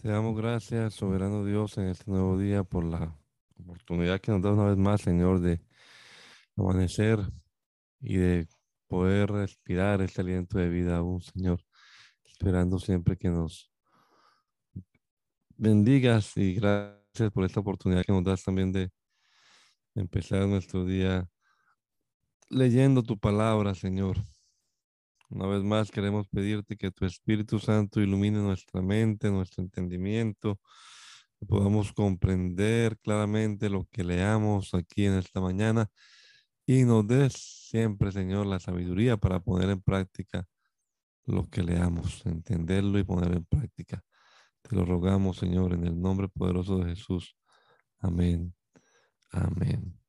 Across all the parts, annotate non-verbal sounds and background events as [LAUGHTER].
Te damos gracias, soberano Dios, en este nuevo día por la oportunidad que nos da una vez más, Señor, de amanecer y de poder respirar este aliento de vida aún, Señor, esperando siempre que nos bendigas y gracias por esta oportunidad que nos das también de empezar nuestro día leyendo tu palabra, Señor. Una vez más queremos pedirte que tu Espíritu Santo ilumine nuestra mente, nuestro entendimiento, que podamos comprender claramente lo que leamos aquí en esta mañana y nos des siempre, Señor, la sabiduría para poner en práctica lo que leamos, entenderlo y ponerlo en práctica. Te lo rogamos, Señor, en el nombre poderoso de Jesús. Amén. Amén.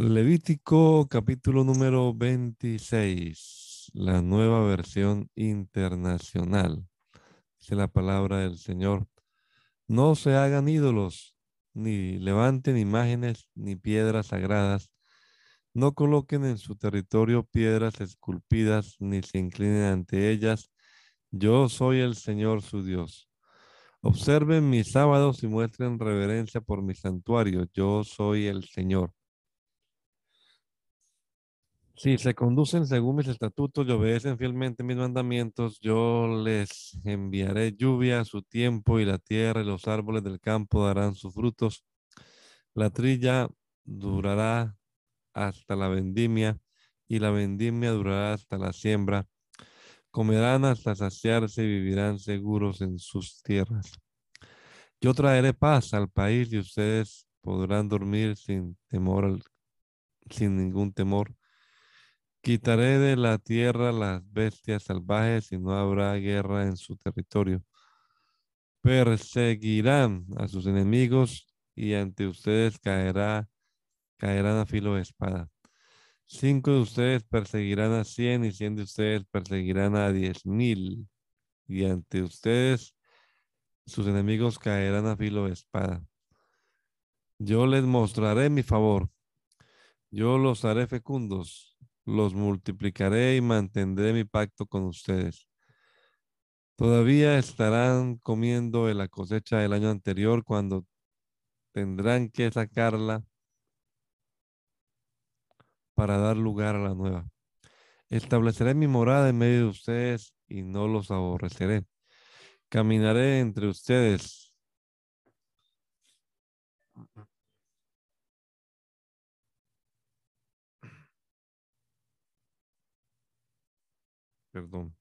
Levítico capítulo número 26, la nueva versión internacional. Dice la palabra del Señor. No se hagan ídolos, ni levanten imágenes, ni piedras sagradas. No coloquen en su territorio piedras esculpidas, ni se inclinen ante ellas. Yo soy el Señor su Dios. Observen mis sábados y muestren reverencia por mi santuario. Yo soy el Señor. Si se conducen según mis estatutos y obedecen fielmente mis mandamientos, yo les enviaré lluvia a su tiempo y la tierra y los árboles del campo darán sus frutos. La trilla durará hasta la vendimia y la vendimia durará hasta la siembra. Comerán hasta saciarse y vivirán seguros en sus tierras. Yo traeré paz al país y ustedes podrán dormir sin temor, sin ningún temor Quitaré de la tierra las bestias salvajes y no habrá guerra en su territorio. Perseguirán a sus enemigos y ante ustedes caerá, caerán a filo de espada. Cinco de ustedes perseguirán a cien y cien de ustedes perseguirán a diez mil. Y ante ustedes sus enemigos caerán a filo de espada. Yo les mostraré mi favor. Yo los haré fecundos los multiplicaré y mantendré mi pacto con ustedes. Todavía estarán comiendo de la cosecha del año anterior cuando tendrán que sacarla para dar lugar a la nueva. Estableceré mi morada en medio de ustedes y no los aborreceré. Caminaré entre ustedes Perdón.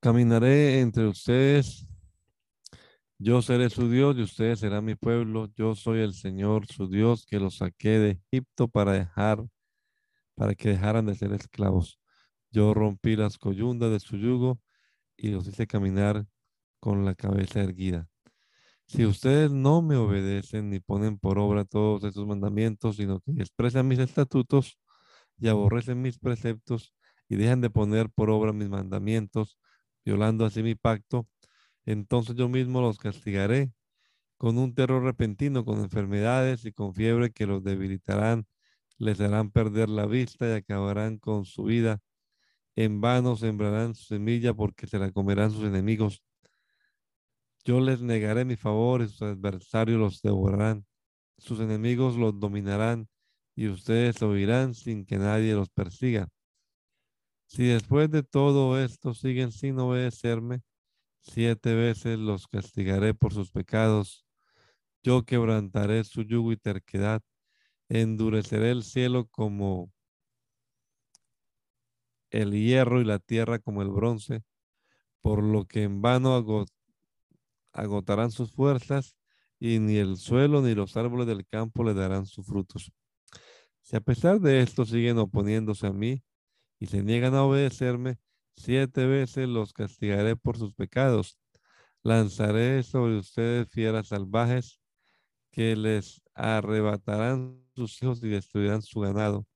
Caminaré entre ustedes. Yo seré su Dios y ustedes serán mi pueblo. Yo soy el Señor, su Dios, que los saqué de Egipto para dejar, para que dejaran de ser esclavos. Yo rompí las coyundas de su yugo y los hice caminar con la cabeza erguida. Si ustedes no me obedecen ni ponen por obra todos esos mandamientos, sino que expresan mis estatutos y aborrecen mis preceptos y dejan de poner por obra mis mandamientos, violando así mi pacto, entonces yo mismo los castigaré con un terror repentino, con enfermedades y con fiebre que los debilitarán, les harán perder la vista y acabarán con su vida. En vano sembrarán su semilla porque se la comerán sus enemigos yo les negaré mi favor y sus adversarios los devorarán. Sus enemigos los dominarán y ustedes oirán sin que nadie los persiga. Si después de todo esto siguen sin obedecerme, siete veces los castigaré por sus pecados. Yo quebrantaré su yugo y terquedad, endureceré el cielo como el hierro y la tierra como el bronce, por lo que en vano agotarán sus fuerzas y ni el suelo ni los árboles del campo le darán sus frutos. Si a pesar de esto siguen oponiéndose a mí y se niegan a obedecerme, siete veces los castigaré por sus pecados. Lanzaré sobre ustedes fieras salvajes que les arrebatarán sus hijos y destruirán su ganado.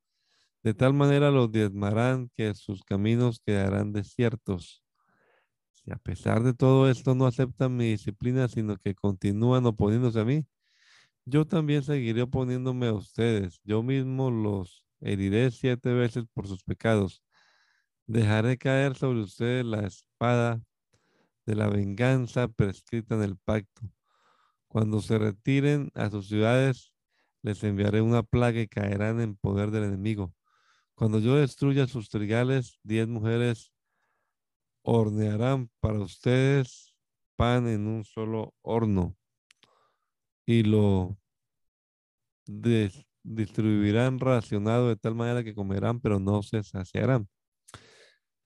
De tal manera los diezmarán que sus caminos quedarán desiertos. A pesar de todo esto no aceptan mi disciplina, sino que continúan oponiéndose a mí, yo también seguiré oponiéndome a ustedes. Yo mismo los heriré siete veces por sus pecados. Dejaré caer sobre ustedes la espada de la venganza prescrita en el pacto. Cuando se retiren a sus ciudades, les enviaré una plaga y caerán en poder del enemigo. Cuando yo destruya sus trigales, diez mujeres hornearán para ustedes pan en un solo horno y lo distribuirán racionado de tal manera que comerán, pero no se saciarán.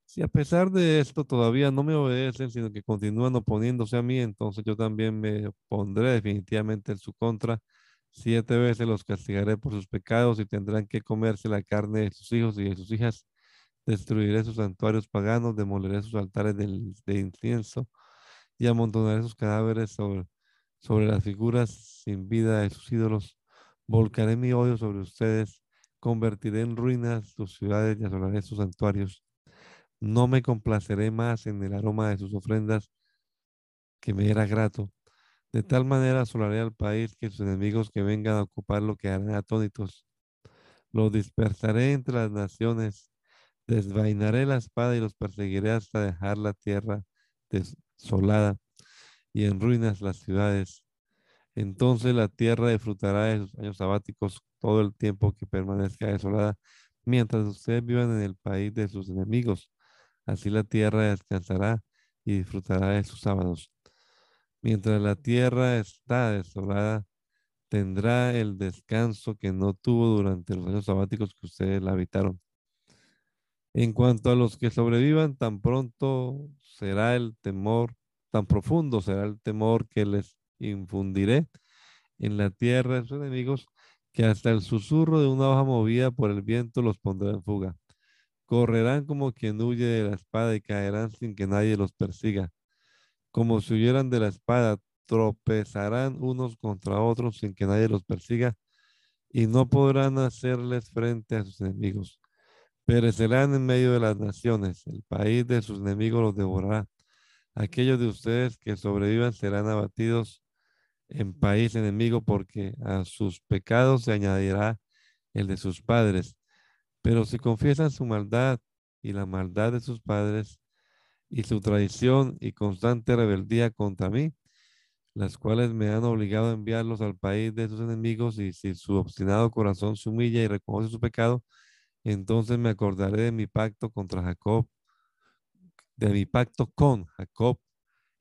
Si a pesar de esto todavía no me obedecen, sino que continúan oponiéndose a mí, entonces yo también me pondré definitivamente en su contra. Siete veces los castigaré por sus pecados y tendrán que comerse la carne de sus hijos y de sus hijas. Destruiré sus santuarios paganos, demoleré sus altares de incienso y amontonaré sus cadáveres sobre, sobre las figuras sin vida de sus ídolos. Volcaré mi odio sobre ustedes, convertiré en ruinas sus ciudades y asolaré sus santuarios no me complaceré más en el aroma de sus ofrendas que me era grato. De tal manera asolaré al país que sus enemigos que vengan a ocuparlo quedarán atónitos. Los dispersaré entre las naciones, desvainaré la espada y los perseguiré hasta dejar la tierra desolada y en ruinas las ciudades. Entonces la tierra disfrutará de sus años sabáticos todo el tiempo que permanezca desolada, mientras ustedes vivan en el país de sus enemigos. Así la tierra descansará y disfrutará de sus sábados. Mientras la tierra está desolada, tendrá el descanso que no tuvo durante los años sabáticos que ustedes la habitaron. En cuanto a los que sobrevivan, tan pronto será el temor, tan profundo será el temor que les infundiré en la tierra de sus enemigos, que hasta el susurro de una hoja movida por el viento los pondrá en fuga. Correrán como quien huye de la espada y caerán sin que nadie los persiga. Como si huyeran de la espada, tropezarán unos contra otros sin que nadie los persiga y no podrán hacerles frente a sus enemigos. Perecerán en medio de las naciones, el país de sus enemigos los devorará. Aquellos de ustedes que sobrevivan serán abatidos en país enemigo porque a sus pecados se añadirá el de sus padres pero si confiesan su maldad y la maldad de sus padres y su traición y constante rebeldía contra mí, las cuales me han obligado a enviarlos al país de sus enemigos, y si su obstinado corazón se humilla y reconoce su pecado, entonces me acordaré de mi pacto contra Jacob, de mi pacto con Jacob,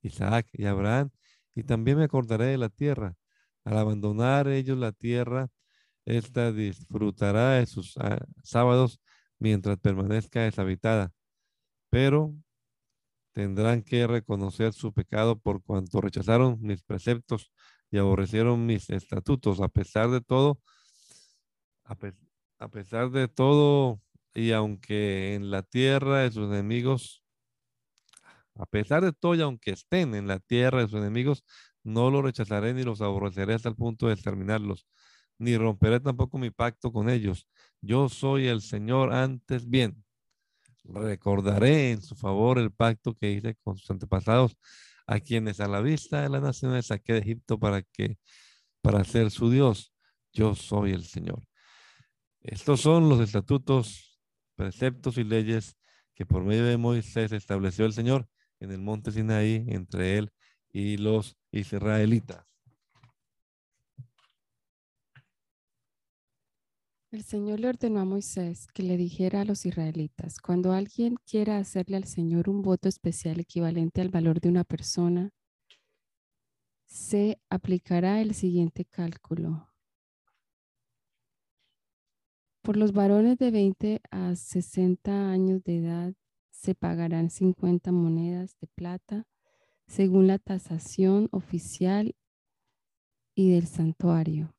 Isaac y Abraham, y también me acordaré de la tierra. Al abandonar ellos la tierra, esta disfrutará de sus ah, sábados mientras permanezca deshabitada, pero tendrán que reconocer su pecado por cuanto rechazaron mis preceptos y aborrecieron mis estatutos. A pesar de todo, de todo, y aunque en la tierra de sus enemigos, a pesar de todo y aunque estén en la tierra de sus enemigos, no los rechazaré ni los aborreceré hasta el punto de exterminarlos ni romperé tampoco mi pacto con ellos. Yo soy el Señor antes bien. Recordaré en su favor el pacto que hice con sus antepasados, a quienes a la vista de las naciones saqué de Egipto para que, para ser su Dios. Yo soy el Señor. Estos son los estatutos, preceptos y leyes que por medio de Moisés estableció el Señor en el monte Sinaí entre él y los israelitas. El Señor le ordenó a Moisés que le dijera a los israelitas, cuando alguien quiera hacerle al Señor un voto especial equivalente al valor de una persona, se aplicará el siguiente cálculo. Por los varones de 20 a 60 años de edad se pagarán 50 monedas de plata según la tasación oficial y del santuario.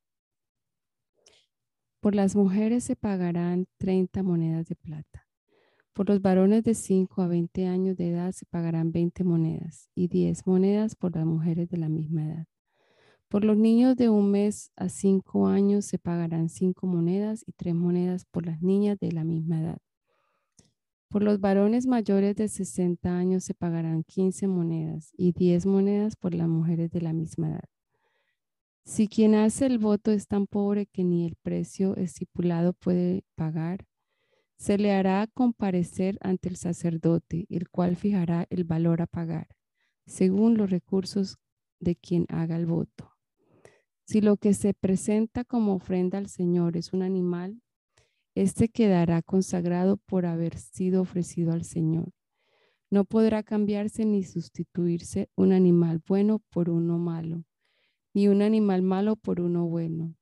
Por las mujeres se pagarán 30 monedas de plata. Por los varones de 5 a 20 años de edad se pagarán 20 monedas y 10 monedas por las mujeres de la misma edad. Por los niños de un mes a 5 años se pagarán 5 monedas y 3 monedas por las niñas de la misma edad. Por los varones mayores de 60 años se pagarán 15 monedas y 10 monedas por las mujeres de la misma edad. Si quien hace el voto es tan pobre que ni el precio estipulado puede pagar, Se le hará comparecer ante el sacerdote, el cual fijará el valor a pagar, según los recursos de quien haga el voto. Si lo que se presenta como ofrenda al Señor es un animal, éste quedará consagrado por haber sido ofrecido al Señor. No podrá cambiarse ni sustituirse un animal bueno por uno malo, ni un animal malo por uno bueno.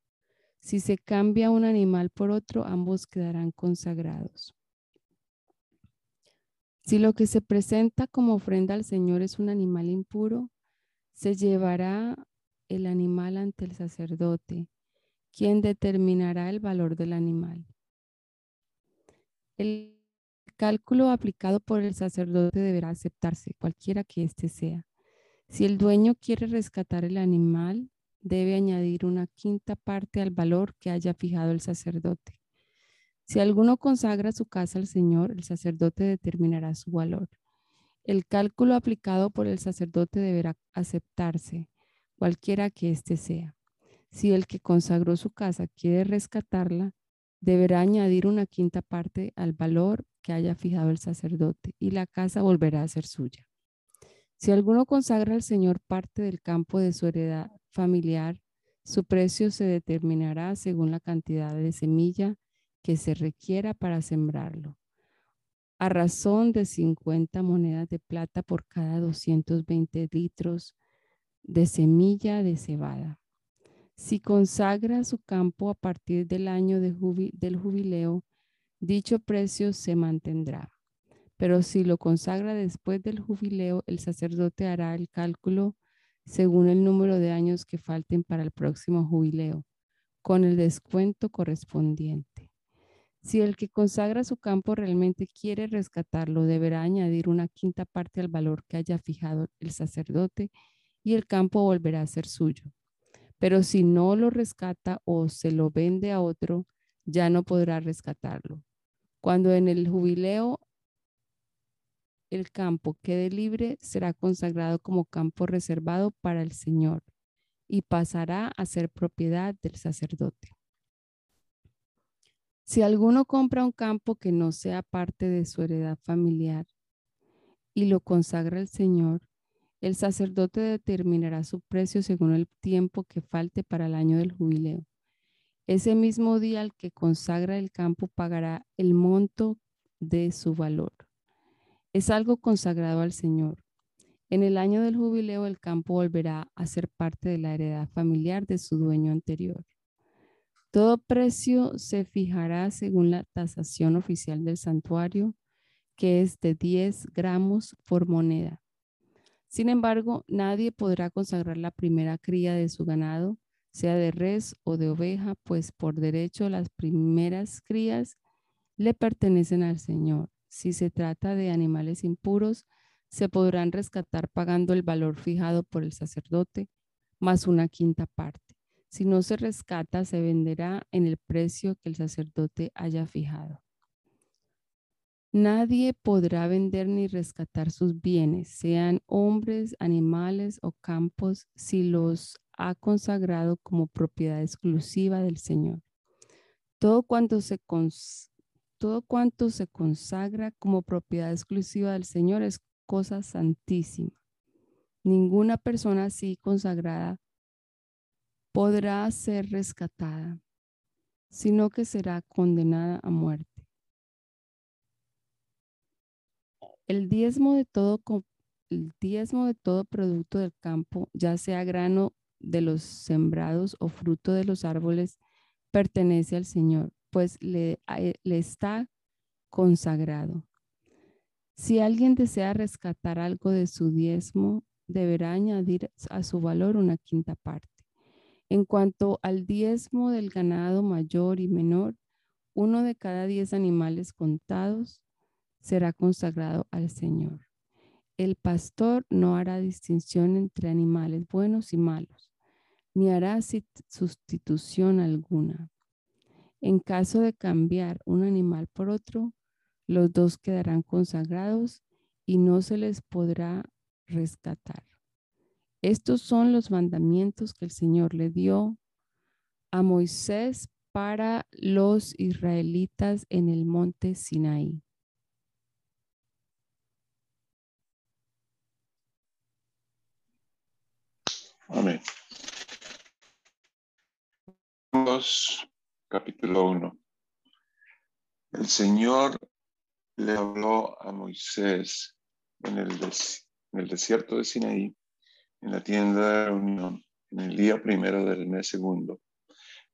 Si se cambia un animal por otro, ambos quedarán consagrados. Si lo que se presenta como ofrenda al Señor es un animal impuro, se llevará el animal ante el sacerdote, quien determinará el valor del animal. El cálculo aplicado por el sacerdote deberá aceptarse, cualquiera que éste sea. Si el dueño quiere rescatar el animal, debe añadir una quinta parte al valor que haya fijado el sacerdote. Si alguno consagra su casa al Señor, el sacerdote determinará su valor. El cálculo aplicado por el sacerdote deberá aceptarse, cualquiera que éste sea. Si el que consagró su casa quiere rescatarla, deberá añadir una quinta parte al valor que haya fijado el sacerdote y la casa volverá a ser suya. Si alguno consagra al Señor parte del campo de su heredad familiar, su precio se determinará según la cantidad de semilla que se requiera para sembrarlo, a razón de 50 monedas de plata por cada 220 litros de semilla de cebada. Si consagra su campo a partir del año del jubileo, dicho precio se mantendrá. Pero si lo consagra después del jubileo, el sacerdote hará el cálculo según el número de años que falten para el próximo jubileo, con el descuento correspondiente. Si el que consagra su campo realmente quiere rescatarlo, deberá añadir una quinta parte al valor que haya fijado el sacerdote y el campo volverá a ser suyo. Pero si no lo rescata o se lo vende a otro, ya no podrá rescatarlo. Cuando en el jubileo el campo quede libre, será consagrado como campo reservado para el Señor y pasará a ser propiedad del sacerdote. Si alguno compra un campo que no sea parte de su heredad familiar y lo consagra al Señor, el sacerdote determinará su precio según el tiempo que falte para el año del jubileo. Ese mismo día el que consagra el campo pagará el monto de su valor. Es algo consagrado al Señor. En el año del jubileo el campo volverá a ser parte de la heredad familiar de su dueño anterior. Todo precio se fijará según la tasación oficial del santuario, que es de 10 gramos por moneda. Sin embargo, nadie podrá consagrar la primera cría de su ganado, sea de res o de oveja, pues por derecho las primeras crías le pertenecen al Señor. Si se trata de animales impuros, se podrán rescatar pagando el valor fijado por el sacerdote más una quinta parte. Si no se rescata, se venderá en el precio que el sacerdote haya fijado. Nadie podrá vender ni rescatar sus bienes, sean hombres, animales o campos, si los ha consagrado como propiedad exclusiva del Señor. Todo cuanto se, todo cuanto se consagra como propiedad exclusiva del Señor es cosa santísima. Ninguna persona así consagrada podrá ser rescatada, sino que será condenada a muerte. El diezmo de todo, el diezmo de todo producto del campo, ya sea grano de los sembrados o fruto de los árboles, pertenece al Señor pues le, le está consagrado. Si alguien desea rescatar algo de su diezmo, deberá añadir a su valor una quinta parte. En cuanto al diezmo del ganado mayor y menor, uno de cada diez animales contados será consagrado al Señor. El pastor no hará distinción entre animales buenos y malos, ni hará sustitución alguna. En caso de cambiar un animal por otro, los dos quedarán consagrados y no se les podrá rescatar. Estos son los mandamientos que el Señor le dio a Moisés para los israelitas en el monte Sinaí. Amén. capítulo 1. El Señor le habló a Moisés en el, en el desierto de Sinaí, en la tienda de reunión, en el día primero del mes segundo,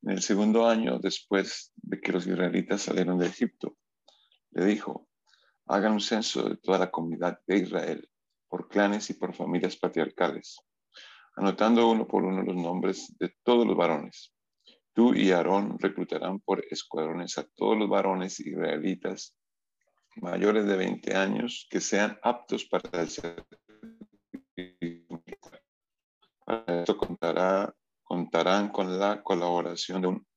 en el segundo año después de que los israelitas salieron de Egipto. Le dijo, hagan un censo de toda la comunidad de Israel, por clanes y por familias patriarcales anotando uno por uno los nombres de todos los varones. Tú y Aarón reclutarán por escuadrones a todos los varones israelitas mayores de 20 años que sean aptos para el servicio. Para esto contará, contarán con la colaboración de un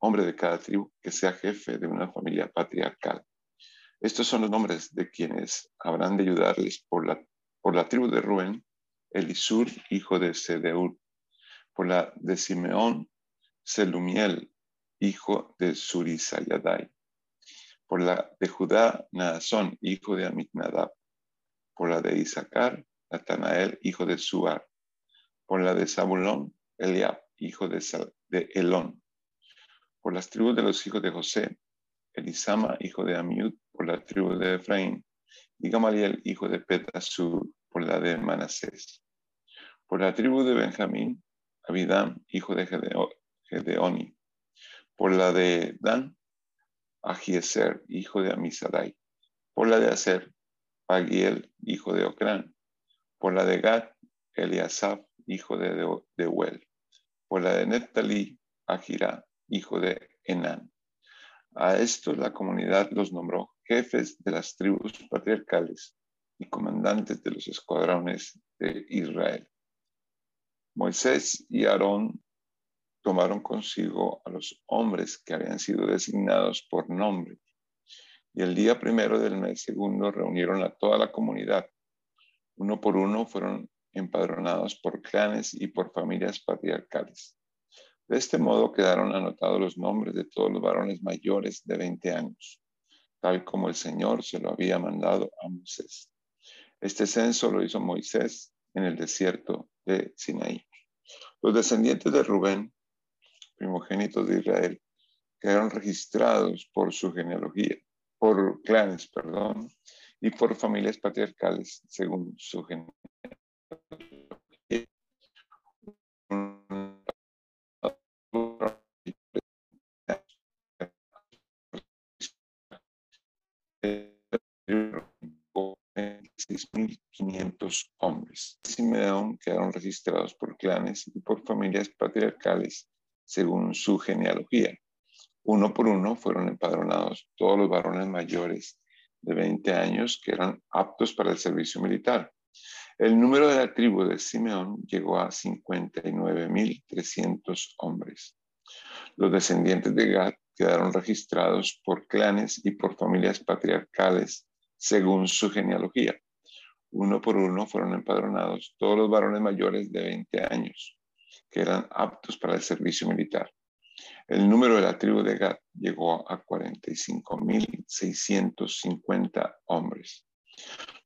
hombre de cada tribu que sea jefe de una familia patriarcal. Estos son los nombres de quienes habrán de ayudarles por la, por la tribu de Rubén, Elisur, hijo de Sedeur. Por la de Simeón, Selumiel, hijo de Surisayadai. Por la de Judá, Naasón, hijo de Aminadab. Por la de Isaacar, Natanael, hijo de Suar. Por la de Zabulón, Eliab, hijo de, de Elón. Por las tribus de los hijos de José, Elisama, hijo de Amiud, por la tribu de Efraín, y Gamaliel, hijo de Petasur, por la de Manasés. Por la tribu de Benjamín, Abidam, hijo de Gedeoni. Por la de Dan, Agieser, hijo de Amisadai. Por la de Aser, Pagiel, hijo de Ocrán. Por la de Gad, Eliasaf, hijo de Deuel. Por la de Netalí, Agirá, hijo de Enán. A estos la comunidad los nombró jefes de las tribus patriarcales y comandantes de los escuadrones de Israel. Moisés y Aarón tomaron consigo a los hombres que habían sido designados por nombre. Y el día primero del mes segundo reunieron a toda la comunidad. Uno por uno fueron empadronados por clanes y por familias patriarcales. De este modo quedaron anotados los nombres de todos los varones mayores de 20 años, tal como el Señor se lo había mandado a Moisés. Este censo lo hizo Moisés en el desierto de Sinaí. Los descendientes de Rubén, primogénitos de Israel, quedaron registrados por su genealogía, por clanes, perdón, y por familias patriarcales según su genealogía. Simeón quedaron registrados por clanes y por familias patriarcales según su genealogía. Uno por uno fueron empadronados todos los varones mayores de 20 años que eran aptos para el servicio militar. El número de la tribu de Simeón llegó a 59.300 hombres. Los descendientes de Gad quedaron registrados por clanes y por familias patriarcales según su genealogía uno por uno fueron empadronados todos los varones mayores de 20 años que eran aptos para el servicio militar. El número de la tribu de Gad llegó a 45.650 hombres.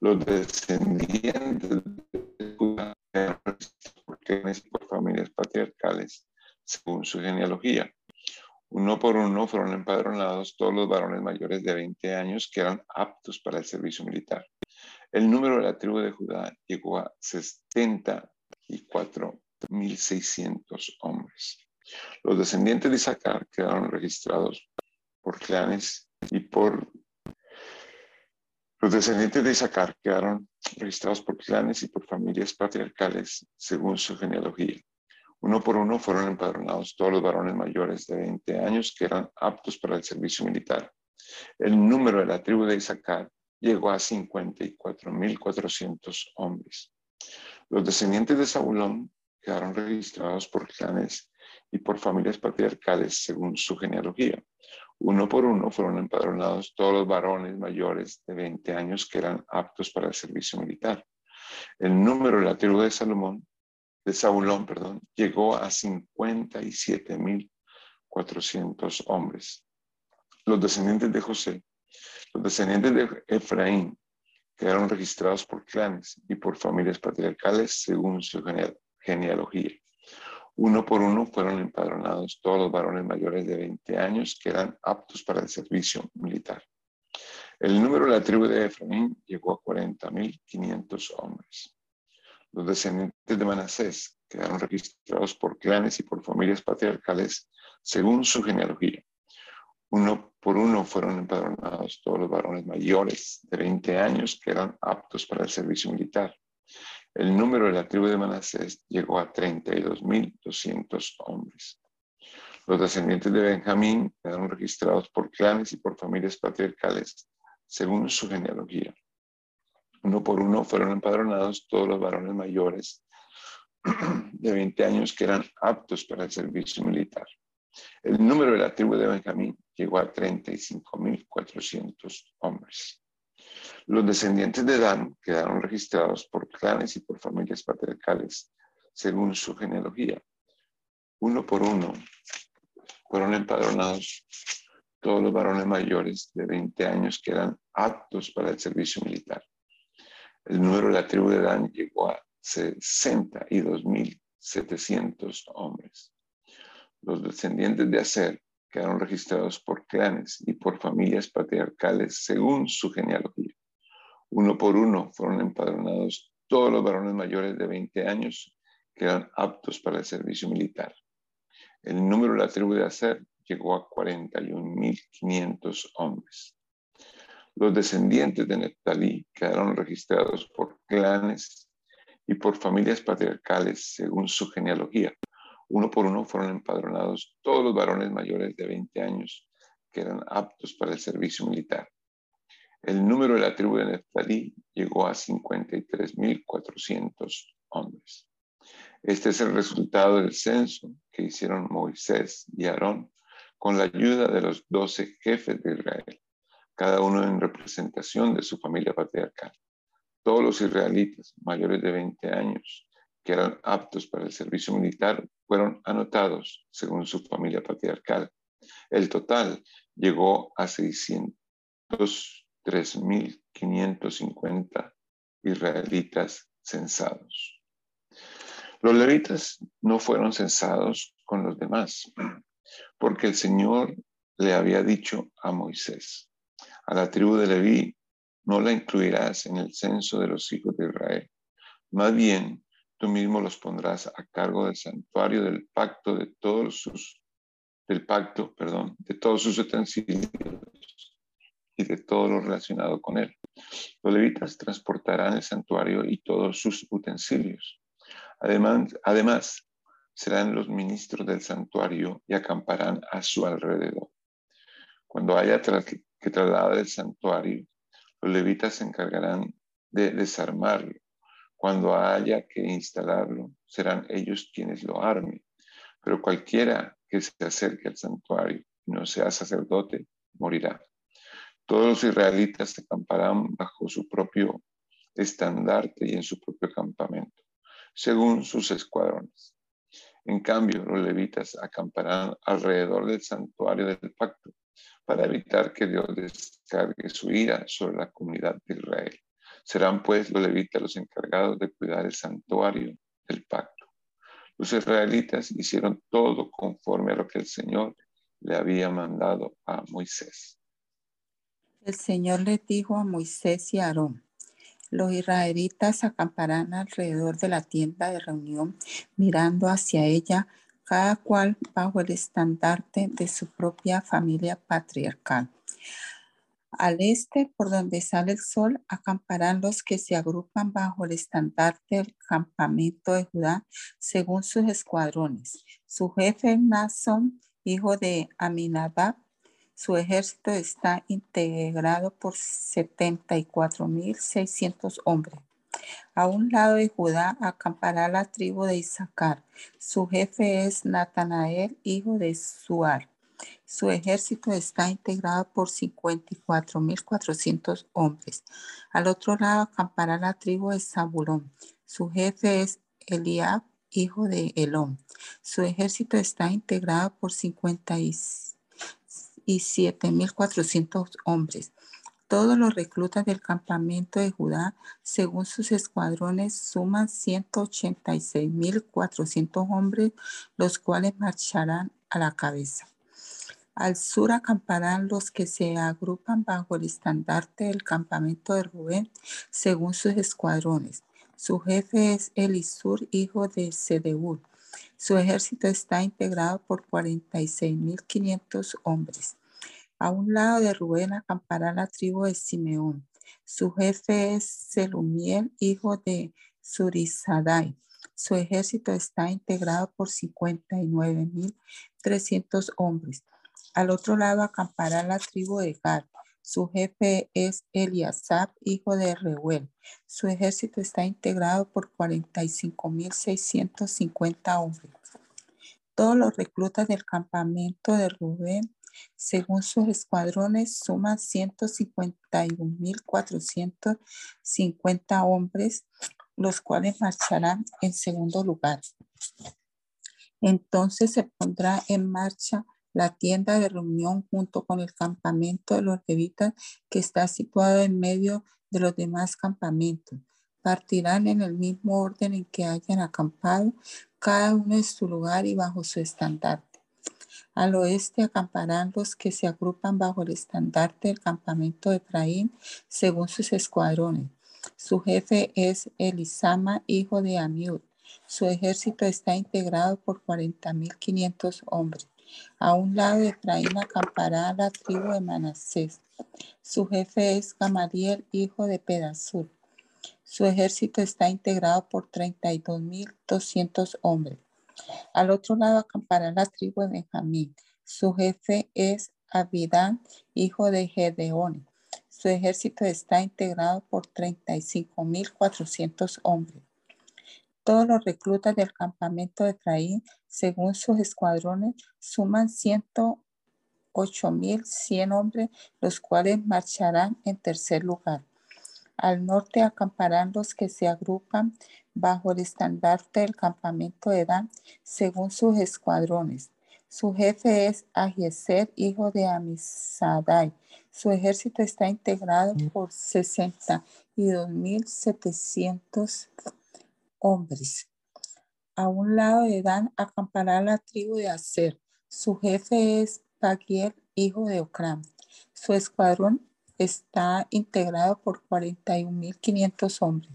Los descendientes de Judá por familias patriarcales según su genealogía. Uno por uno fueron empadronados todos los varones mayores de 20 años que eran aptos para el servicio militar. El número de la tribu de Judá llegó a 74.600 hombres. Los descendientes de Isaacar quedaron registrados por clanes y por... Los descendientes de Isaacar quedaron registrados por clanes y por familias patriarcales según su genealogía. Uno por uno fueron empadronados todos los varones mayores de 20 años que eran aptos para el servicio militar. El número de la tribu de Isaacar llegó a 54.400 hombres. Los descendientes de Zabulón quedaron registrados por clanes y por familias patriarcales según su genealogía. Uno por uno fueron empadronados todos los varones mayores de 20 años que eran aptos para el servicio militar. El número de la tribu de Salomón, de Zabulón, perdón, llegó a 57.400 400 hombres. Los descendientes de José, los descendientes de Efraín, quedaron registrados por clanes y por familias patriarcales según su genealogía. Uno por uno fueron empadronados todos los varones mayores de 20 años que eran aptos para el servicio militar. El número de la tribu de Efraín llegó a 40.500 hombres. Los descendientes de Manasés quedaron registrados por clanes y por familias patriarcales según su genealogía. Uno por uno fueron empadronados todos los varones mayores de 20 años que eran aptos para el servicio militar. El número de la tribu de Manasés llegó a 32.200 hombres. Los descendientes de Benjamín quedaron registrados por clanes y por familias patriarcales según su genealogía. Uno por uno fueron empadronados todos los varones mayores de 20 años que eran aptos para el servicio militar. El número de la tribu de Benjamín llegó a 35.400 hombres. Los descendientes de Dan quedaron registrados por clanes y por familias patriarcales, según su genealogía. Uno por uno fueron empadronados todos los varones mayores de 20 años que eran aptos para el servicio militar. El número de la tribu de Dan llegó a 62.700 hombres. Los descendientes de Aser quedaron registrados por clanes y por familias patriarcales según su genealogía. Uno por uno fueron empadronados todos los varones mayores de 20 años que eran aptos para el servicio militar. El número de la tribu de Aser llegó a 41.500 hombres. Los descendientes de Neftalí quedaron registrados por clanes y por familias patriarcales según su genealogía uno por uno fueron empadronados todos los varones mayores de 20 años que eran aptos para el servicio militar. El número de la tribu de Neftalí llegó a 53.400 hombres. Este es el resultado del censo que hicieron Moisés y Aarón con la ayuda de los doce jefes de Israel, cada uno en representación de su familia patriarcal. Todos los israelitas mayores de 20 años que eran aptos para el servicio militar fueron anotados según su familia patriarcal. El total llegó a 603.550 israelitas censados. Los levitas no fueron censados con los demás, porque el Señor le había dicho a Moisés, a la tribu de Leví no la incluirás en el censo de los hijos de Israel. Más bien, tú mismo los pondrás a cargo del santuario del pacto de todos sus del pacto, perdón, de todos sus utensilios y de todo lo relacionado con él. Los levitas transportarán el santuario y todos sus utensilios. Además, además, serán los ministros del santuario y acamparán a su alrededor. Cuando haya que trasladar el santuario, los levitas se encargarán de desarmarlo cuando haya que instalarlo, serán ellos quienes lo armen. Pero cualquiera que se acerque al santuario y no sea sacerdote, morirá. Todos los israelitas se acamparán bajo su propio estandarte y en su propio campamento, según sus escuadrones. En cambio, los levitas acamparán alrededor del santuario del pacto para evitar que Dios descargue su ira sobre la comunidad de Israel. Serán pues los levitas los encargados de cuidar el santuario del pacto. Los israelitas hicieron todo conforme a lo que el Señor le había mandado a Moisés. El Señor le dijo a Moisés y a Aarón, los israelitas acamparán alrededor de la tienda de reunión, mirando hacia ella, cada cual bajo el estandarte de su propia familia patriarcal. Al este, por donde sale el sol, acamparán los que se agrupan bajo el estandarte del campamento de Judá, según sus escuadrones. Su jefe Nason, hijo de Aminadab, su ejército está integrado por 74.600 hombres. A un lado de Judá acampará la tribu de Isaacar. Su jefe es Natanael, hijo de Suar. Su ejército está integrado por 54.400 hombres. Al otro lado acampará la tribu de Zabulón. Su jefe es Eliab, hijo de Elón. Su ejército está integrado por 57.400 hombres. Todos los reclutas del campamento de Judá, según sus escuadrones, suman 186.400 hombres, los cuales marcharán a la cabeza. Al sur acamparán los que se agrupan bajo el estandarte del campamento de Rubén, según sus escuadrones. Su jefe es Elisur, hijo de Sedeúl. Su ejército está integrado por 46.500 hombres. A un lado de Rubén acampará la tribu de Simeón. Su jefe es Selumiel, hijo de Surizadai. Su ejército está integrado por 59.300 hombres. Al otro lado acampará la tribu de Gad. Su jefe es Eliasab, hijo de Reuel. Su ejército está integrado por 45.650 hombres. Todos los reclutas del campamento de Rubén, según sus escuadrones, suman 151.450 hombres, los cuales marcharán en segundo lugar. Entonces se pondrá en marcha la tienda de reunión junto con el campamento de los levitas que está situado en medio de los demás campamentos. Partirán en el mismo orden en que hayan acampado, cada uno en su lugar y bajo su estandarte. Al oeste acamparán los que se agrupan bajo el estandarte del campamento de Efraín según sus escuadrones. Su jefe es Elisama, hijo de Amiud. Su ejército está integrado por 40.500 hombres. A un lado de Efraín acampará la tribu de Manasés. Su jefe es Gamaliel, hijo de Pedasur. Su ejército está integrado por 32.200 hombres. Al otro lado acampará la tribu de Benjamín. Su jefe es Abidán, hijo de Gedeón. Su ejército está integrado por 35.400 hombres. Todos los reclutas del campamento de Efraín, según sus escuadrones, suman 108.100 hombres, los cuales marcharán en tercer lugar. Al norte acamparán los que se agrupan bajo el estandarte del campamento de Dan, según sus escuadrones. Su jefe es Ahieser, hijo de Amisadai. Su ejército está integrado por 62.700 hombres. A un lado de Dan acampará la tribu de Aser. Su jefe es Pagiel, hijo de Ocram. Su escuadrón está integrado por 41.500 hombres.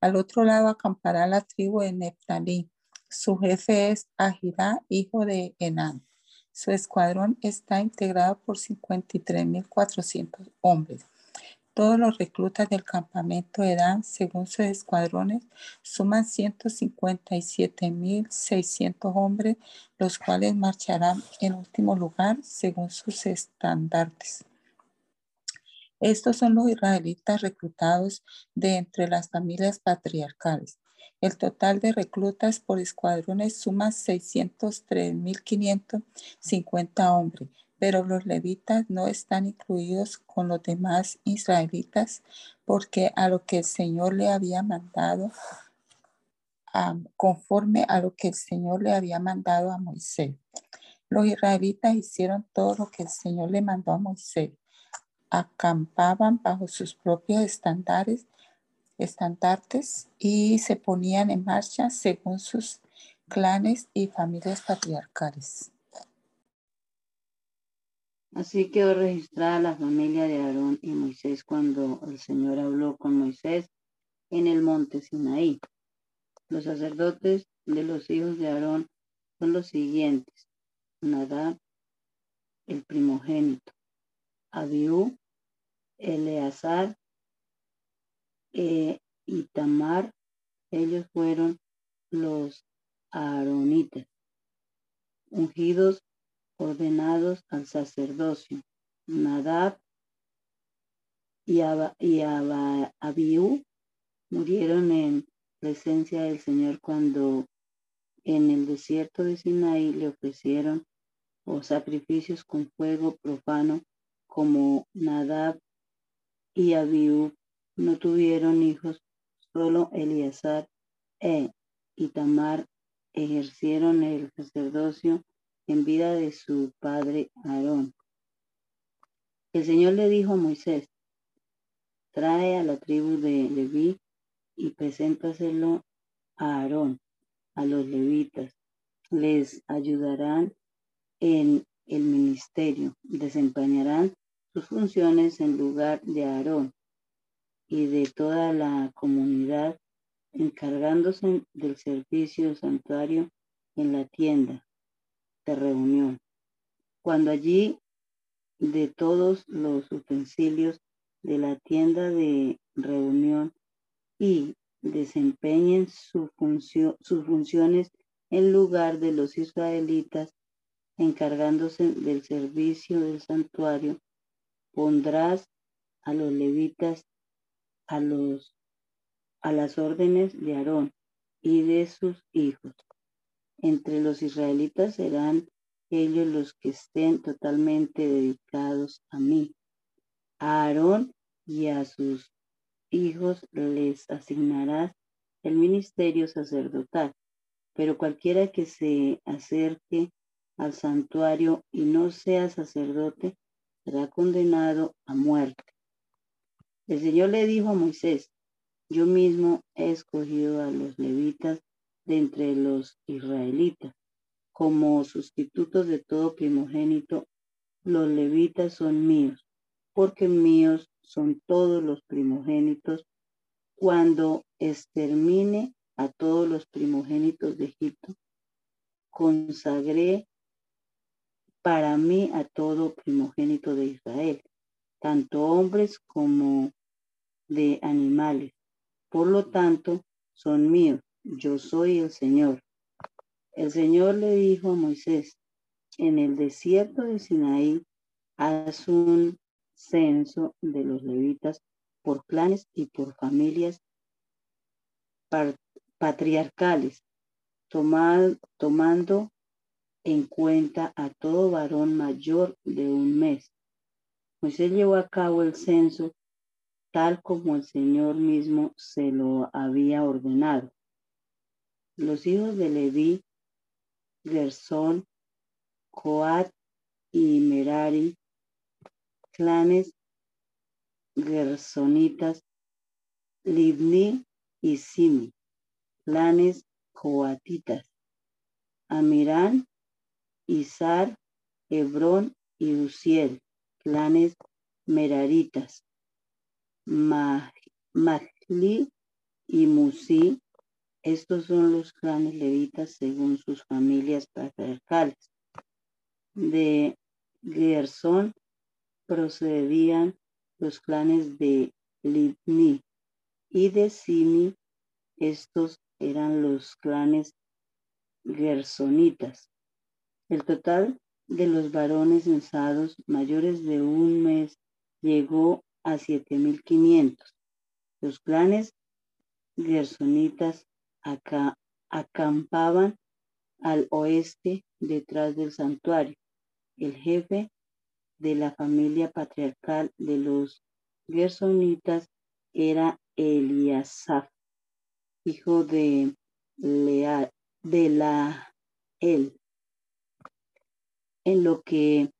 Al otro lado acampará la tribu de Neptalí. Su jefe es Agirá, hijo de Enán. Su escuadrón está integrado por 53.400 hombres. Todos los reclutas del campamento de Dan, según sus escuadrones, suman 157.600 hombres, los cuales marcharán en último lugar según sus estandartes. Estos son los israelitas reclutados de entre las familias patriarcales. El total de reclutas por escuadrones suma 603.550 hombres pero los levitas no están incluidos con los demás israelitas porque a lo que el Señor le había mandado, conforme a lo que el Señor le había mandado a Moisés. Los israelitas hicieron todo lo que el Señor le mandó a Moisés. Acampaban bajo sus propios estándares, estandartes y se ponían en marcha según sus clanes y familias patriarcales. Así quedó registrada la familia de Aarón y Moisés cuando el Señor habló con Moisés en el monte Sinaí. Los sacerdotes de los hijos de Aarón son los siguientes. Nadab, el primogénito. Abiú, Eleazar e Itamar, ellos fueron los aaronitas, ungidos ordenados al sacerdocio. Nadab y, Abiú murieron en presencia del Señor cuando en el desierto de Sinaí le ofrecieron o sacrificios con fuego profano como Nadab y Abiú no tuvieron hijos, solo Eleazar e y Tamar ejercieron el sacerdocio en vida de su padre Aarón. El Señor le dijo a Moisés, trae a la tribu de Leví y preséntaselo a Aarón, a los levitas. Les ayudarán en el ministerio, desempeñarán sus funciones en lugar de Aarón y de toda la comunidad, encargándose del servicio santuario en la tienda de reunión. Cuando allí de todos los utensilios de la tienda de reunión y desempeñen su función, sus funciones en lugar de los israelitas, encargándose del servicio del santuario, pondrás a los levitas a los a las órdenes de Aarón y de sus hijos. Entre los israelitas serán ellos los que estén totalmente dedicados a mí. A Aarón y a sus hijos les asignarás el ministerio sacerdotal, pero cualquiera que se acerque al santuario y no sea sacerdote será condenado a muerte. El Señor le dijo a Moisés, yo mismo he escogido a los levitas de entre los israelitas como sustitutos de todo primogénito. Los levitas son míos, porque míos son todos los primogénitos. Cuando extermine a todos los primogénitos de Egipto, consagré para mí a todo primogénito de Israel, tanto hombres como de animales. Por lo tanto, son míos. Yo soy el Señor. El Señor le dijo a Moisés, en el desierto de Sinaí, haz un censo de los levitas por clanes y por familias patriarcales, tomando en cuenta a todo varón mayor de un mes. Moisés llevó a cabo el censo tal como el Señor mismo se lo había ordenado. Los hijos de Leví, Gersón, Coat y Merari, clanes gersonitas, Libni y Simi, clanes coatitas, Amirán Izar, Hebrón y Uziel, clanes meraritas, Mahli y Musi, estos son los clanes levitas según sus familias patriarcales. De Gersón procedían los clanes de Libni y de Simi, estos eran los clanes gersonitas. El total de los varones censados mayores de un mes llegó a 7500. Los clanes gersonitas acá, acampaban al oeste detrás del santuario. El jefe de la familia patriarcal de los gersonitas era Eliasaf, hijo de, Lea, de la El en lo que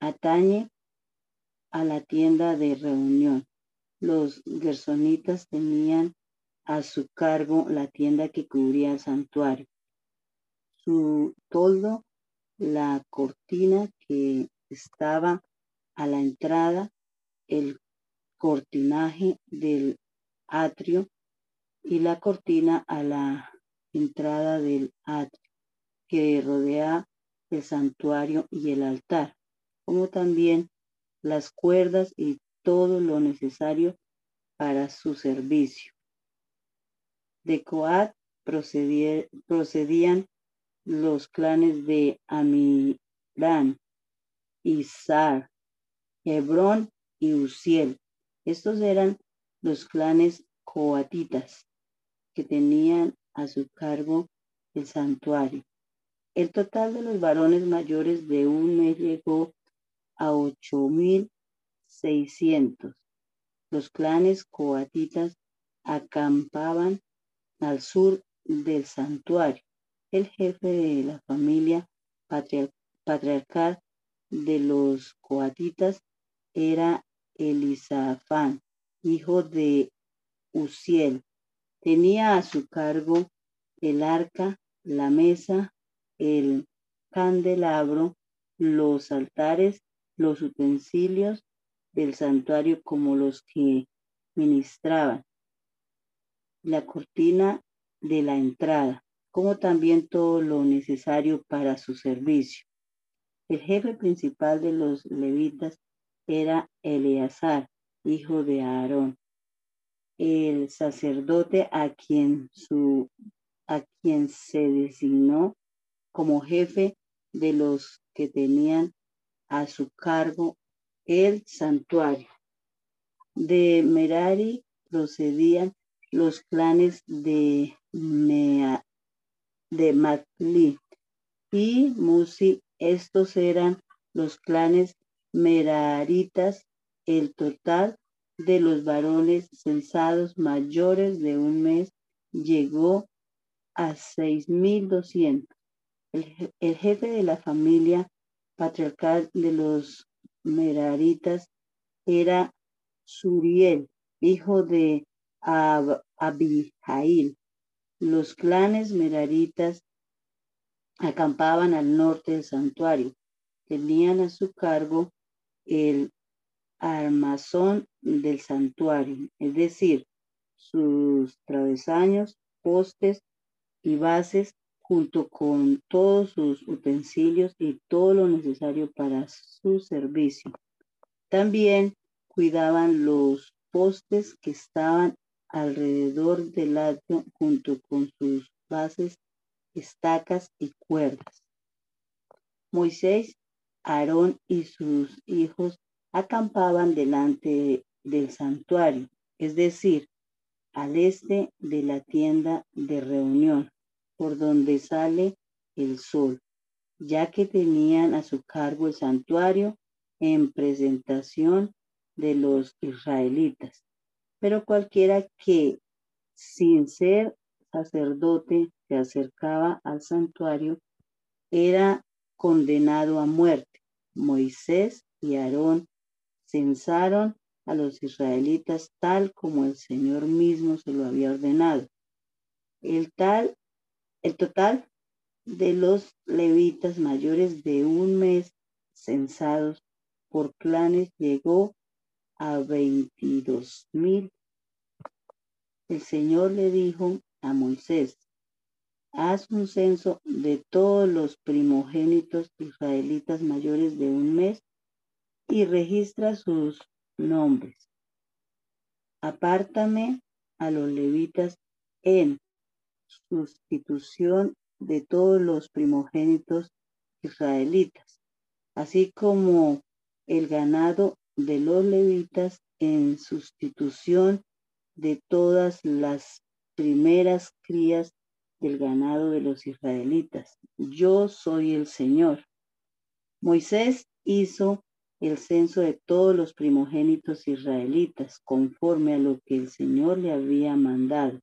atañe a la tienda de reunión. Los gersonitas tenían a su cargo la tienda que cubría el santuario. Su toldo, la cortina que estaba a la entrada, el cortinaje del atrio y la cortina a la entrada del atrio que rodea el santuario y el altar, como también las cuerdas y todo lo necesario para su servicio. De Coat procedían los clanes de Amirán, Izar, Hebrón y Uziel. Estos eran los clanes coatitas que tenían a su cargo el santuario. El total de los varones mayores de un mes llegó a 8.600. Los clanes coatitas acampaban al sur del santuario. El jefe de la familia patriarcal de los coatitas era Elisafán, hijo de Uziel. Tenía a su cargo el arca, la mesa, el candelabro, los altares, los utensilios del santuario como los que ministraban, la cortina de la entrada, como también todo lo necesario para su servicio. El jefe principal de los levitas era Eleazar, hijo de Aarón, el sacerdote a quien, su, a quien se designó como jefe de los que tenían a su cargo el santuario. De Merari procedían los clanes de, Mea, de Matli y Musi. Estos eran los clanes meraritas. El total de los varones censados mayores de un mes llegó a 6.200. El, el jefe de la familia patriarcal de los meraritas era Suriel, hijo de Abijail. Los clanes meraritas acampaban al norte del santuario. Tenían a su cargo el armazón del santuario, es decir, sus travesaños, postes y bases junto con todos sus utensilios y todo lo necesario para su servicio. También cuidaban los postes que estaban alrededor del atrio junto con sus bases, estacas y cuerdas. Moisés, Aarón y sus hijos acampaban delante del santuario, es decir, al este de la tienda de reunión por donde sale el sol, ya que tenían a su cargo el santuario en presentación de los israelitas. Pero cualquiera que sin ser sacerdote se acercaba al santuario era condenado a muerte. Moisés y Aarón censaron a los israelitas tal como el Señor mismo se lo había ordenado. El tal el total de los levitas mayores de un mes censados por clanes llegó a 22 mil. El Señor le dijo a Moisés, haz un censo de todos los primogénitos israelitas mayores de un mes y registra sus nombres. Apártame a los levitas en sustitución de todos los primogénitos israelitas, así como el ganado de los levitas en sustitución de todas las primeras crías del ganado de los israelitas. Yo soy el Señor. Moisés hizo el censo de todos los primogénitos israelitas conforme a lo que el Señor le había mandado.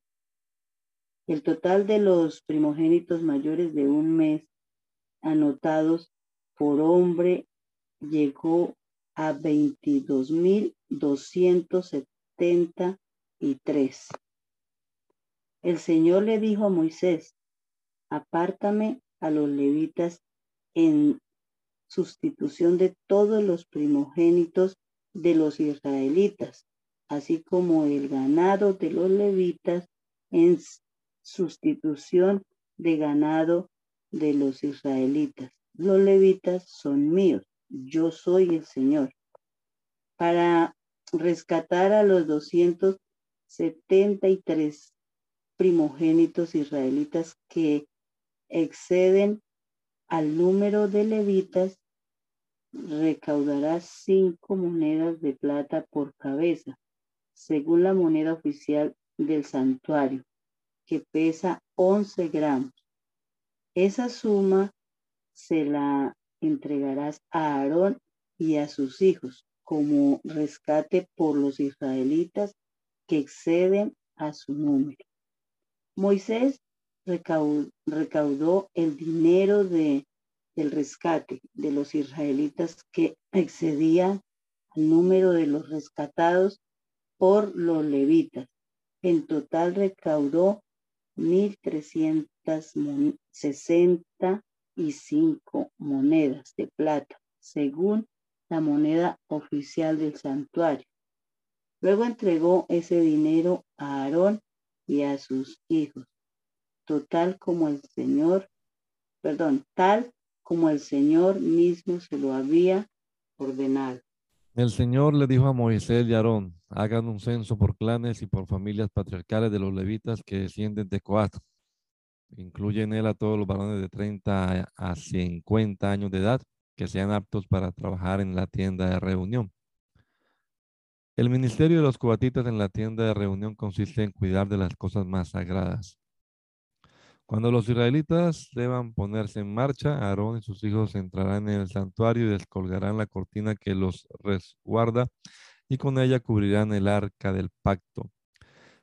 El total de los primogénitos mayores de un mes anotados por hombre llegó a 22.273. El Señor le dijo a Moisés, apártame a los levitas en sustitución de todos los primogénitos de los israelitas, así como el ganado de los levitas en sustitución de ganado de los israelitas. Los levitas son míos, yo soy el Señor. Para rescatar a los 273 primogénitos israelitas que exceden al número de levitas, recaudará cinco monedas de plata por cabeza, según la moneda oficial del santuario que pesa 11 gramos. Esa suma se la entregarás a Aarón y a sus hijos como rescate por los israelitas que exceden a su número. Moisés recaudó, el dinero de, del rescate de los israelitas que excedía el número de los rescatados por los levitas. En total recaudó 1.365 monedas de plata, según la moneda oficial del santuario. Luego entregó ese dinero a Aarón y a sus hijos, total como el Señor, perdón, tal como el Señor mismo se lo había ordenado. El Señor le dijo a Moisés y Aarón, hagan un censo por clanes y por familias patriarcales de los levitas que descienden de Coat. Incluye en él a todos los varones de 30 a 50 años de edad que sean aptos para trabajar en la tienda de reunión. El ministerio de los cubatitas en la tienda de reunión consiste en cuidar de las cosas más sagradas. Cuando los israelitas deban ponerse en marcha, Aarón y sus hijos entrarán en el santuario y descolgarán la cortina que los resguarda y con ella cubrirán el arca del pacto.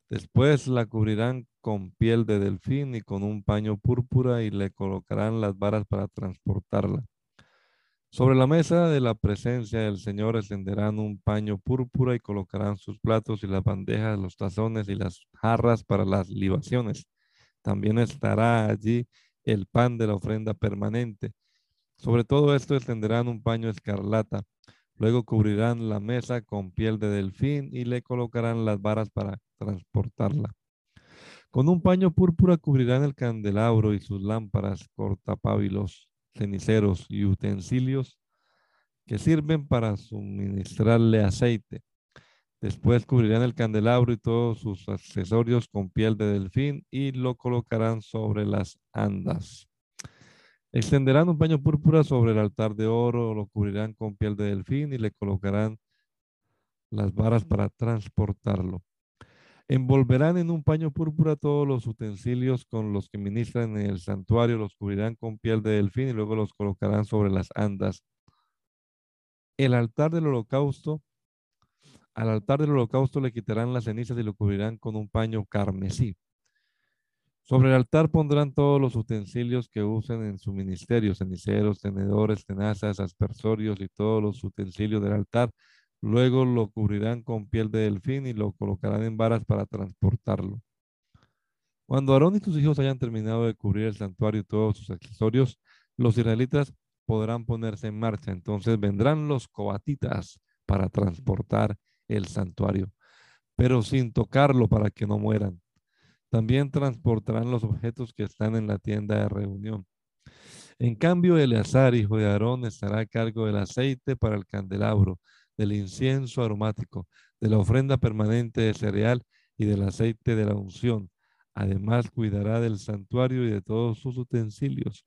Después la cubrirán con piel de delfín y con un paño púrpura y le colocarán las varas para transportarla. Sobre la mesa de la presencia del Señor extenderán un paño púrpura y colocarán sus platos y las bandejas, los tazones y las jarras para las libaciones. También estará allí el pan de la ofrenda permanente. Sobre todo esto extenderán un paño escarlata. Luego cubrirán la mesa con piel de delfín y le colocarán las varas para transportarla. Con un paño púrpura cubrirán el candelabro y sus lámparas, cortapábilos ceniceros y utensilios que sirven para suministrarle aceite. Después cubrirán el candelabro y todos sus accesorios con piel de delfín y lo colocarán sobre las andas. Extenderán un paño púrpura sobre el altar de oro, lo cubrirán con piel de delfín y le colocarán las varas para transportarlo. Envolverán en un paño púrpura todos los utensilios con los que ministran en el santuario, los cubrirán con piel de delfín y luego los colocarán sobre las andas. El altar del holocausto, al altar del holocausto le quitarán las cenizas y lo cubrirán con un paño carmesí. Sobre el altar pondrán todos los utensilios que usen en su ministerio, ceniceros, tenedores, tenazas, aspersorios y todos los utensilios del altar Luego lo cubrirán con piel de delfín y lo colocarán en varas para transportarlo. Cuando Aarón y sus hijos hayan terminado de cubrir el santuario y todos sus accesorios, los israelitas podrán ponerse en marcha. Entonces vendrán los coatitas para transportar el santuario, pero sin tocarlo para que no mueran. También transportarán los objetos que están en la tienda de reunión. En cambio, Eleazar, hijo de Aarón, estará a cargo del aceite para el candelabro, del incienso aromático, de la ofrenda permanente de cereal y del aceite de la unción. Además, cuidará del santuario y de todos sus utensilios.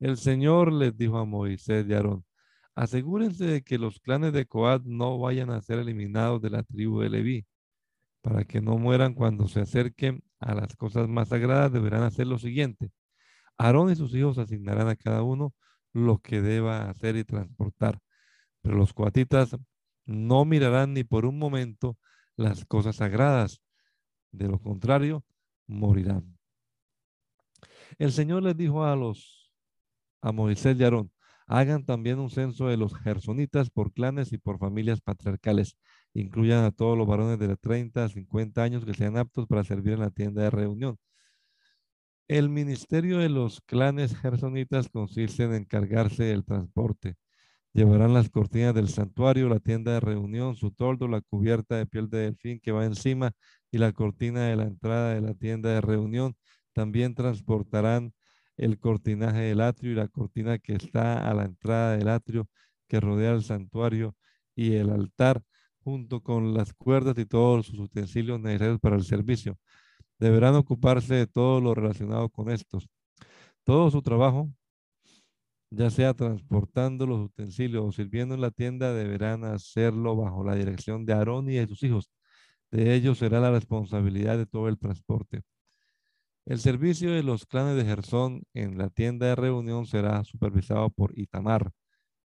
El Señor les dijo a Moisés y Aarón, asegúrense de que los clanes de Coat no vayan a ser eliminados de la tribu de Leví, para que no mueran cuando se acerquen a las cosas más sagradas, deberán hacer lo siguiente. Aarón y sus hijos asignarán a cada uno lo que deba hacer y transportar. Pero los coatitas no mirarán ni por un momento las cosas sagradas. De lo contrario, morirán. El Señor les dijo a los a Moisés y Aarón, hagan también un censo de los gersonitas por clanes y por familias patriarcales. Incluyan a todos los varones de 30 a 50 años que sean aptos para servir en la tienda de reunión. El ministerio de los clanes gersonitas consiste en encargarse del transporte, Llevarán las cortinas del santuario, la tienda de reunión, su toldo, la cubierta de piel de delfín que va encima y la cortina de la entrada de la tienda de reunión. También transportarán el cortinaje del atrio y la cortina que está a la entrada del atrio que rodea el santuario y el altar junto con las cuerdas y todos sus utensilios necesarios para el servicio. Deberán ocuparse de todo lo relacionado con estos. Todo su trabajo ya sea transportando los utensilios o sirviendo en la tienda, deberán hacerlo bajo la dirección de Aarón y de sus hijos. De ellos será la responsabilidad de todo el transporte. El servicio de los clanes de Gersón en la tienda de reunión será supervisado por Itamar,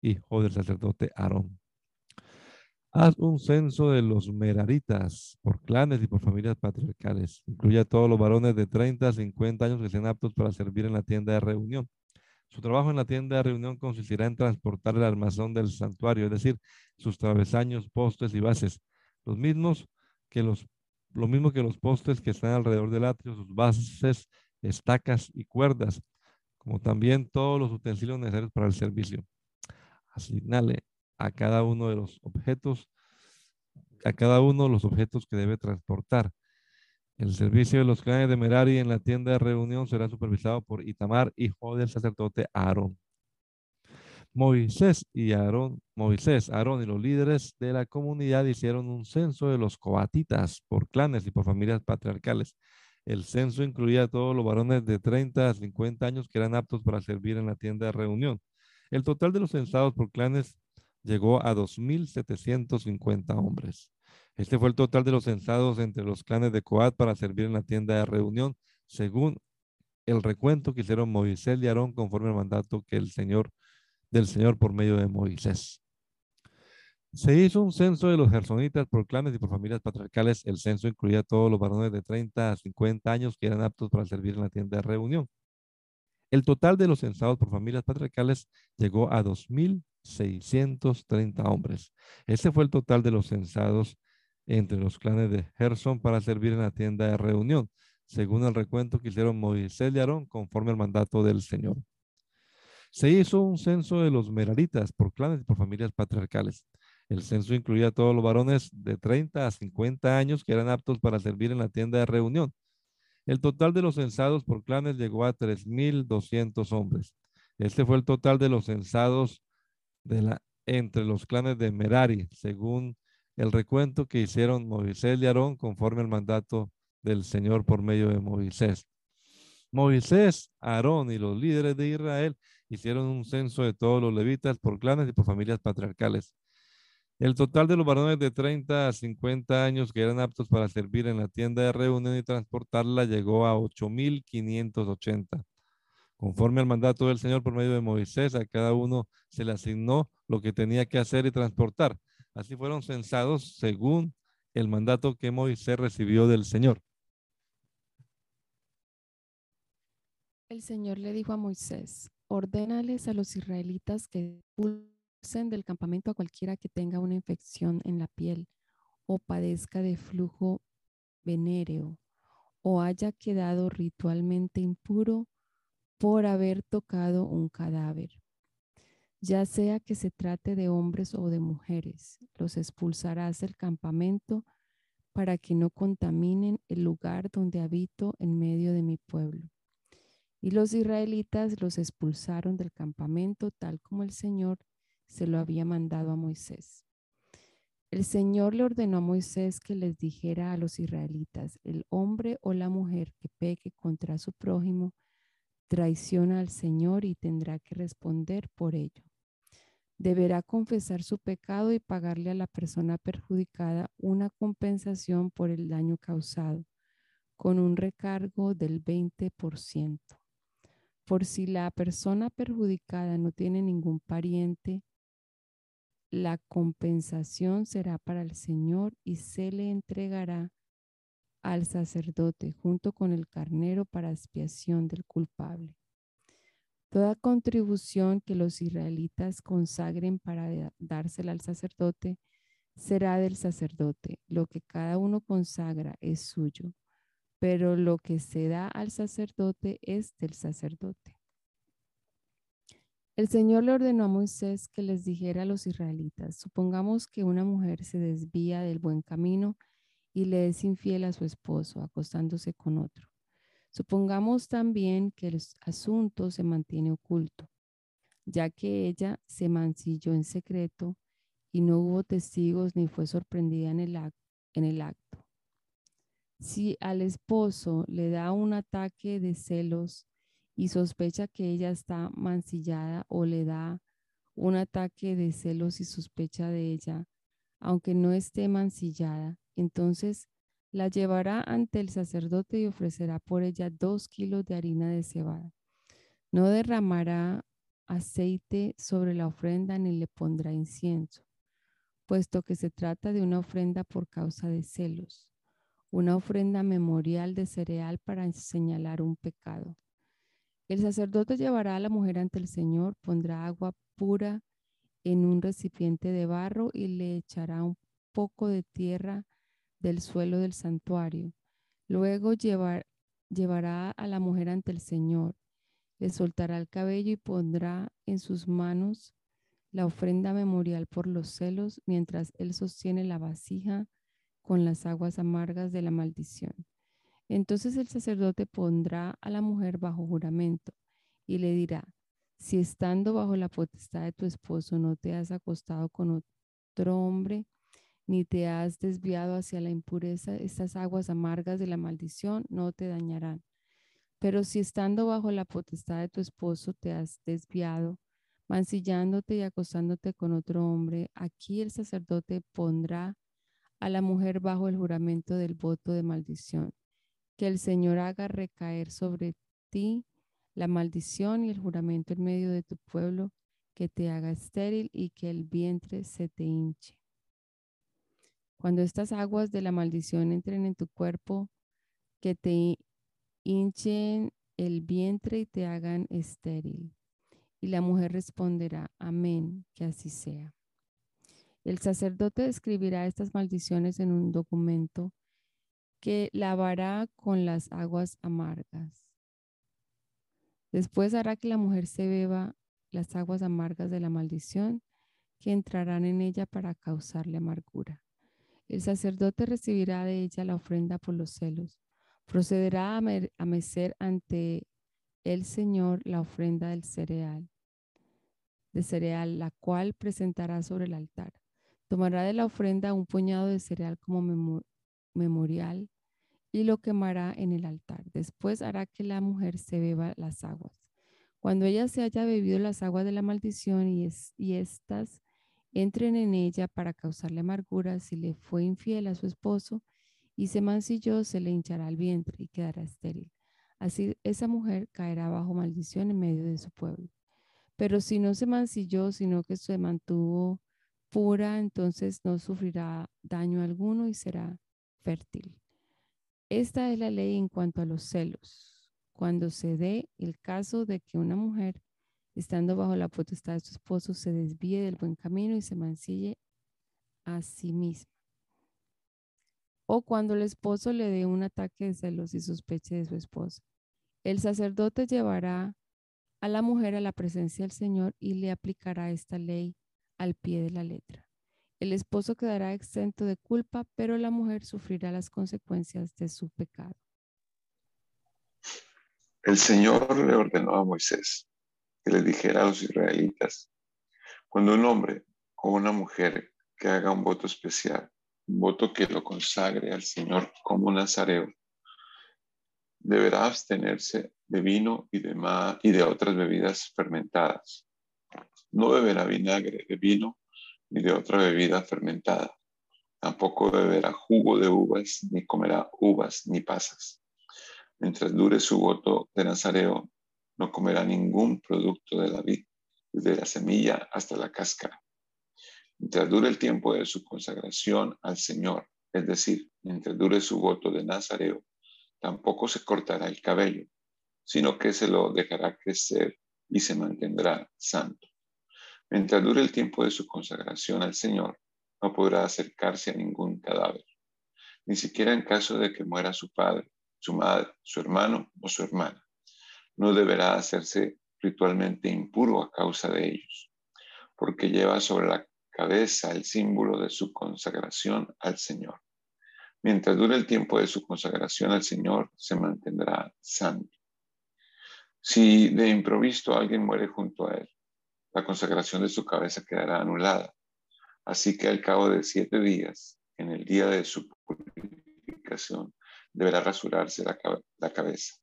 hijo del sacerdote Aarón. Haz un censo de los meraritas por clanes y por familias patriarcales. Incluye a todos los varones de 30 a 50 años que sean aptos para servir en la tienda de reunión. Su trabajo en la tienda de reunión consistirá en transportar el armazón del santuario, es decir, sus travesaños, postes y bases, los mismos que los, lo mismo que los postes que están alrededor del atrio, sus bases, estacas y cuerdas, como también todos los utensilios necesarios para el servicio. Asignale a cada uno de los objetos, a cada uno de los objetos que debe transportar. El servicio de los clanes de Merari en la tienda de reunión será supervisado por Itamar, hijo del sacerdote Aarón. Moisés y Aarón, Moisés, Aarón y los líderes de la comunidad hicieron un censo de los coatitas por clanes y por familias patriarcales. El censo incluía a todos los varones de 30 a 50 años que eran aptos para servir en la tienda de reunión. El total de los censados por clanes llegó a 2.750 hombres. Este fue el total de los censados entre los clanes de Coat para servir en la tienda de reunión, según el recuento que hicieron Moisés y Aarón conforme al mandato que el Señor del Señor por medio de Moisés. Se hizo un censo de los gersonitas por clanes y por familias patriarcales. El censo incluía a todos los varones de 30 a 50 años que eran aptos para servir en la tienda de reunión. El total de los censados por familias patriarcales llegó a 2.630 hombres. Ese fue el total de los censados entre los clanes de Gerson para servir en la tienda de reunión, según el recuento que hicieron Moisés y Aarón conforme al mandato del Señor. Se hizo un censo de los meraritas por clanes y por familias patriarcales. El censo incluía a todos los varones de 30 a 50 años que eran aptos para servir en la tienda de reunión. El total de los censados por clanes llegó a 3.200 hombres. Este fue el total de los censados entre los clanes de Merari, según el recuento que hicieron Moisés y Aarón conforme al mandato del Señor por medio de Moisés. Moisés, Aarón y los líderes de Israel hicieron un censo de todos los levitas por clanes y por familias patriarcales. El total de los varones de 30 a 50 años que eran aptos para servir en la tienda de reunión y transportarla llegó a 8.580. Conforme al mandato del Señor por medio de Moisés, a cada uno se le asignó lo que tenía que hacer y transportar. Así fueron censados según el mandato que Moisés recibió del Señor. El Señor le dijo a Moisés, ordénales a los israelitas que expulsen del campamento a cualquiera que tenga una infección en la piel o padezca de flujo venéreo o haya quedado ritualmente impuro por haber tocado un cadáver ya sea que se trate de hombres o de mujeres, los expulsarás del campamento para que no contaminen el lugar donde habito en medio de mi pueblo. Y los israelitas los expulsaron del campamento tal como el Señor se lo había mandado a Moisés. El Señor le ordenó a Moisés que les dijera a los israelitas, el hombre o la mujer que peque contra su prójimo, traiciona al Señor y tendrá que responder por ello deberá confesar su pecado y pagarle a la persona perjudicada una compensación por el daño causado, con un recargo del 20%. Por si la persona perjudicada no tiene ningún pariente, la compensación será para el Señor y se le entregará al sacerdote junto con el carnero para expiación del culpable. Toda contribución que los israelitas consagren para dársela al sacerdote será del sacerdote. Lo que cada uno consagra es suyo, pero lo que se da al sacerdote es del sacerdote. El Señor le ordenó a Moisés que les dijera a los israelitas, supongamos que una mujer se desvía del buen camino y le es infiel a su esposo, acostándose con otro. Supongamos también que el asunto se mantiene oculto, ya que ella se mancilló en secreto y no hubo testigos ni fue sorprendida en el, en el acto. Si al esposo le da un ataque de celos y sospecha que ella está mancillada o le da un ataque de celos y sospecha de ella, aunque no esté mancillada, entonces la llevará ante el sacerdote y ofrecerá por ella dos kilos de harina de cebada. No derramará aceite sobre la ofrenda ni le pondrá incienso, puesto que se trata de una ofrenda por causa de celos, una ofrenda memorial de cereal para señalar un pecado. El sacerdote llevará a la mujer ante el Señor, pondrá agua pura en un recipiente de barro y le echará un poco de tierra del suelo del santuario. Luego llevará a la mujer ante el Señor, le soltará el cabello y pondrá en sus manos la ofrenda memorial por los celos mientras él sostiene la vasija con las aguas amargas de la maldición. Entonces el sacerdote pondrá a la mujer bajo juramento y le dirá, si estando bajo la potestad de tu esposo no te has acostado con otro hombre, ni te has desviado hacia la impureza, estas aguas amargas de la maldición no te dañarán. Pero si estando bajo la potestad de tu esposo te has desviado, mancillándote y acostándote con otro hombre, aquí el sacerdote pondrá a la mujer bajo el juramento del voto de maldición. Que el Señor haga recaer sobre ti la maldición y el juramento en medio de tu pueblo, que te haga estéril y que el vientre se te hinche. Cuando estas aguas de la maldición entren en tu cuerpo, que te hinchen el vientre y te hagan estéril. Y la mujer responderá, amén, que así sea. El sacerdote escribirá estas maldiciones en un documento que lavará con las aguas amargas. Después hará que la mujer se beba las aguas amargas de la maldición que entrarán en ella para causarle amargura. El sacerdote recibirá de ella la ofrenda por los celos. Procederá a, mecer ante el Señor la ofrenda del cereal de cereal, la cual presentará sobre el altar. Tomará de la ofrenda un puñado de cereal como memorial y lo quemará en el altar. Después hará que la mujer se beba las aguas. Cuando ella se haya bebido las aguas de la maldición y, es, y éstas entren en ella para causarle amargura, si le fue infiel a su esposo y se mancilló, se le hinchará el vientre y quedará estéril. Así esa mujer caerá bajo maldición en medio de su pueblo. Pero si no se mancilló, sino que se mantuvo pura, entonces no sufrirá daño alguno y será fértil. Esta es la ley en cuanto a los celos. Cuando se dé el caso de que una mujer, estando bajo la potestad de su esposo, se desvíe del buen camino y se mancille a sí misma. O cuando el esposo le dé un ataque de celos y sospeche de su esposa. El sacerdote llevará a la mujer a la presencia del Señor y le aplicará esta ley al pie de la letra. El esposo quedará exento de culpa, pero la mujer sufrirá las consecuencias de su pecado. El Señor le ordenó a Moisés que le dijera a los israelitas, cuando un hombre o una mujer que haga un voto especial, un voto que lo consagre al Señor como nazareo, deberá abstenerse de vino y de, y de otras bebidas fermentadas. No beberá vinagre de vino ni de otra bebida fermentada. Tampoco beberá jugo de uvas, ni comerá uvas ni pasas. Mientras dure su voto de Nazareo, no comerá ningún producto de la vid, desde la semilla hasta la cáscara. Mientras dure el tiempo de su consagración al Señor, es decir, mientras dure su voto de Nazareo, tampoco se cortará el cabello, sino que se lo dejará crecer y se mantendrá santo. Mientras dure el tiempo de su consagración al Señor, no podrá acercarse a ningún cadáver, ni siquiera en caso de que muera su padre, su madre, su hermano o su hermana. No deberá hacerse ritualmente impuro a causa de ellos, porque lleva sobre la cabeza el símbolo de su consagración al Señor. Mientras dure el tiempo de su consagración al Señor, se mantendrá santo. Si de improviso alguien muere junto a él, la consagración de su cabeza quedará anulada. Así que al cabo de siete días, en el día de su purificación, deberá rasurarse la, la cabeza.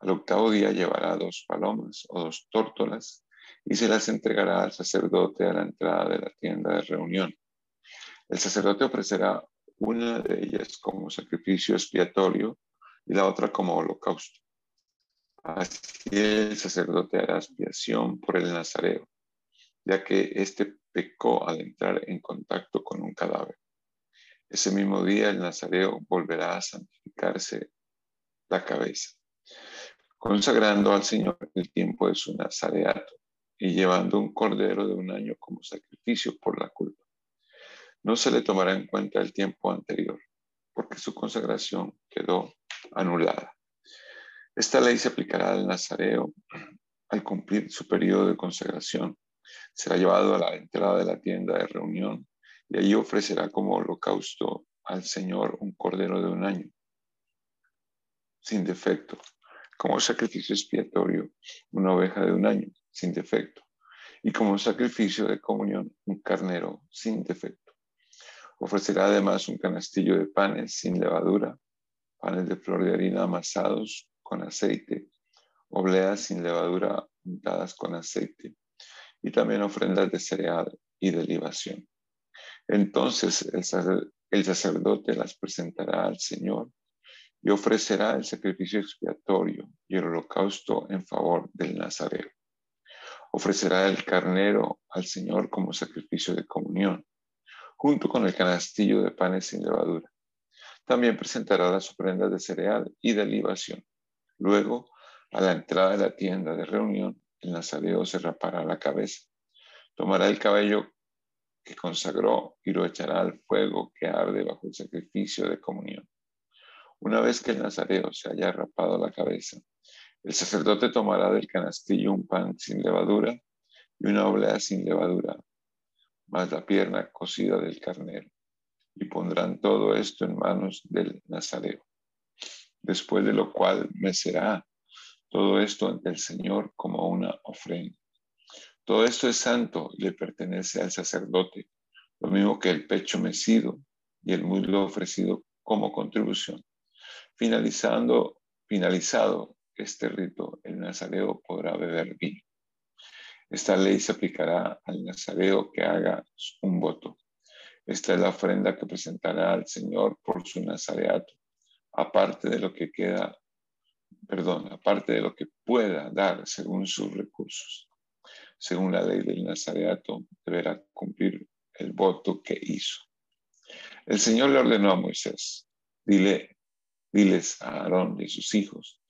Al octavo día llevará dos palomas o dos tórtolas y se las entregará al sacerdote a la entrada de la tienda de reunión. El sacerdote ofrecerá una de ellas como sacrificio expiatorio y la otra como holocausto. Así el sacerdote hará expiación por el nazareo ya que éste pecó al entrar en contacto con un cadáver. Ese mismo día el nazareo volverá a santificarse la cabeza, consagrando al Señor el tiempo de su nazareato y llevando un cordero de un año como sacrificio por la culpa. No se le tomará en cuenta el tiempo anterior, porque su consagración quedó anulada. Esta ley se aplicará al nazareo al cumplir su periodo de consagración. Será llevado a la entrada de la tienda de reunión y allí ofrecerá como holocausto al Señor un cordero de un año, sin defecto, como sacrificio expiatorio una oveja de un año, sin defecto, y como sacrificio de comunión un carnero sin defecto. Ofrecerá además un canastillo de panes sin levadura, panes de flor de harina amasados con aceite, obleas sin levadura untadas con aceite, y también ofrendas de cereal y de libación. Entonces el sacerdote las presentará al Señor y ofrecerá el sacrificio expiatorio y el holocausto en favor del Nazareo. Ofrecerá el carnero al Señor como sacrificio de comunión, junto con el canastillo de panes sin levadura. También presentará las ofrendas de cereal y de libación. Luego, a la entrada de la tienda de reunión, el nazareo se rapará la cabeza. Tomará el cabello que consagró y lo echará al fuego que arde bajo el sacrificio de comunión. Una vez que el nazareo se haya rapado la cabeza, el sacerdote tomará del canastillo un pan sin levadura y una oblea sin levadura, más la pierna cocida del carnero, y pondrán todo esto en manos del nazareo. Después de lo cual mecerá todo esto ante el Señor como una ofrenda. Todo esto es santo y le pertenece al sacerdote, lo mismo que el pecho mecido y el muslo ofrecido como contribución. Finalizando, finalizado este rito, el nazareo podrá beber vino. Esta ley se aplicará al nazareo que haga un voto. Esta es la ofrenda que presentará al Señor por su nazareato, aparte de lo que queda, perdón, aparte de lo que pueda dar según sus recursos. Según la ley del nazareato, deberá cumplir el voto que hizo. El Señor le ordenó a Moisés, dile, diles a Aarón y sus hijos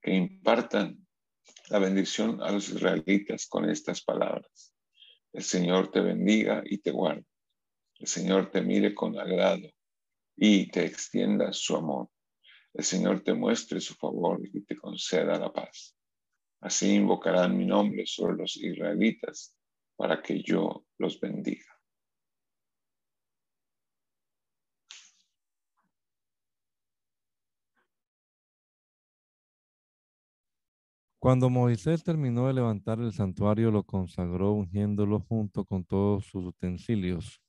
que impartan la bendición a los israelitas con estas palabras. El Señor te bendiga y te guarde. El Señor te mire con agrado y te extienda su amor. El Señor te muestre su favor y te conceda la paz. Así invocarán mi nombre sobre los israelitas para que yo los bendiga. Cuando Moisés terminó de levantar el santuario, lo consagró ungiéndolo junto con todos sus utensilios.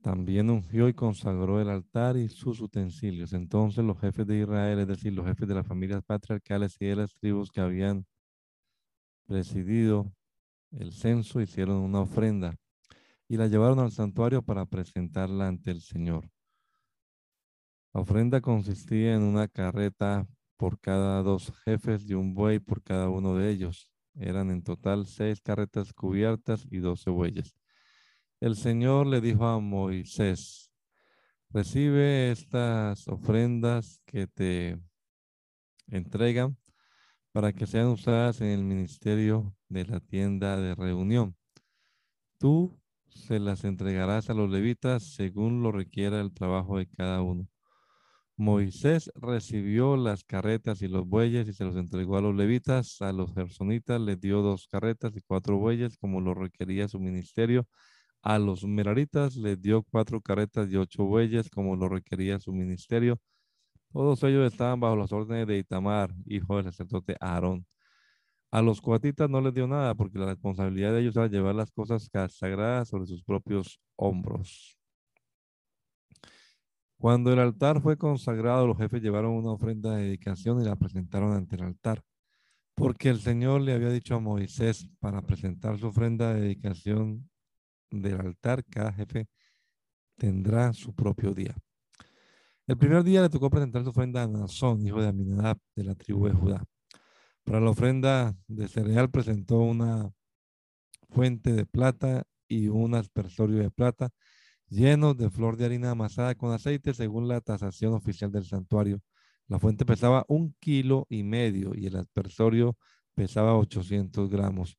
También ungió y consagró el altar y sus utensilios. Entonces los jefes de Israel, es decir, los jefes de las familias patriarcales y de las tribus que habían presidido el censo, hicieron una ofrenda y la llevaron al santuario para presentarla ante el Señor. La ofrenda consistía en una carreta por cada dos jefes y un buey por cada uno de ellos. Eran en total seis carretas cubiertas y doce bueyes. El Señor le dijo a Moisés, recibe estas ofrendas que te entregan para que sean usadas en el ministerio de la tienda de reunión. Tú se las entregarás a los levitas según lo requiera el trabajo de cada uno. Moisés recibió las carretas y los bueyes y se los entregó a los levitas. A los gersonitas les dio dos carretas y cuatro bueyes, como lo requería su ministerio. A los meraritas les dio cuatro carretas y ocho bueyes, como lo requería su ministerio. Todos ellos estaban bajo las órdenes de Itamar, hijo del sacerdote Aarón. A los cuatitas no les dio nada, porque la responsabilidad de ellos era llevar las cosas sagradas sobre sus propios hombros. Cuando el altar fue consagrado, los jefes llevaron una ofrenda de dedicación y la presentaron ante el altar. Porque el Señor le había dicho a Moisés para presentar su ofrenda de dedicación del altar, cada jefe tendrá su propio día. El primer día le tocó presentar su ofrenda a Nazón, hijo de Aminadab, de la tribu de Judá. Para la ofrenda de cereal presentó una fuente de plata y un aspersorio de plata llenos de flor de harina amasada con aceite según la tasación oficial del santuario. La fuente pesaba un kilo y medio y el aspersorio pesaba 800 gramos.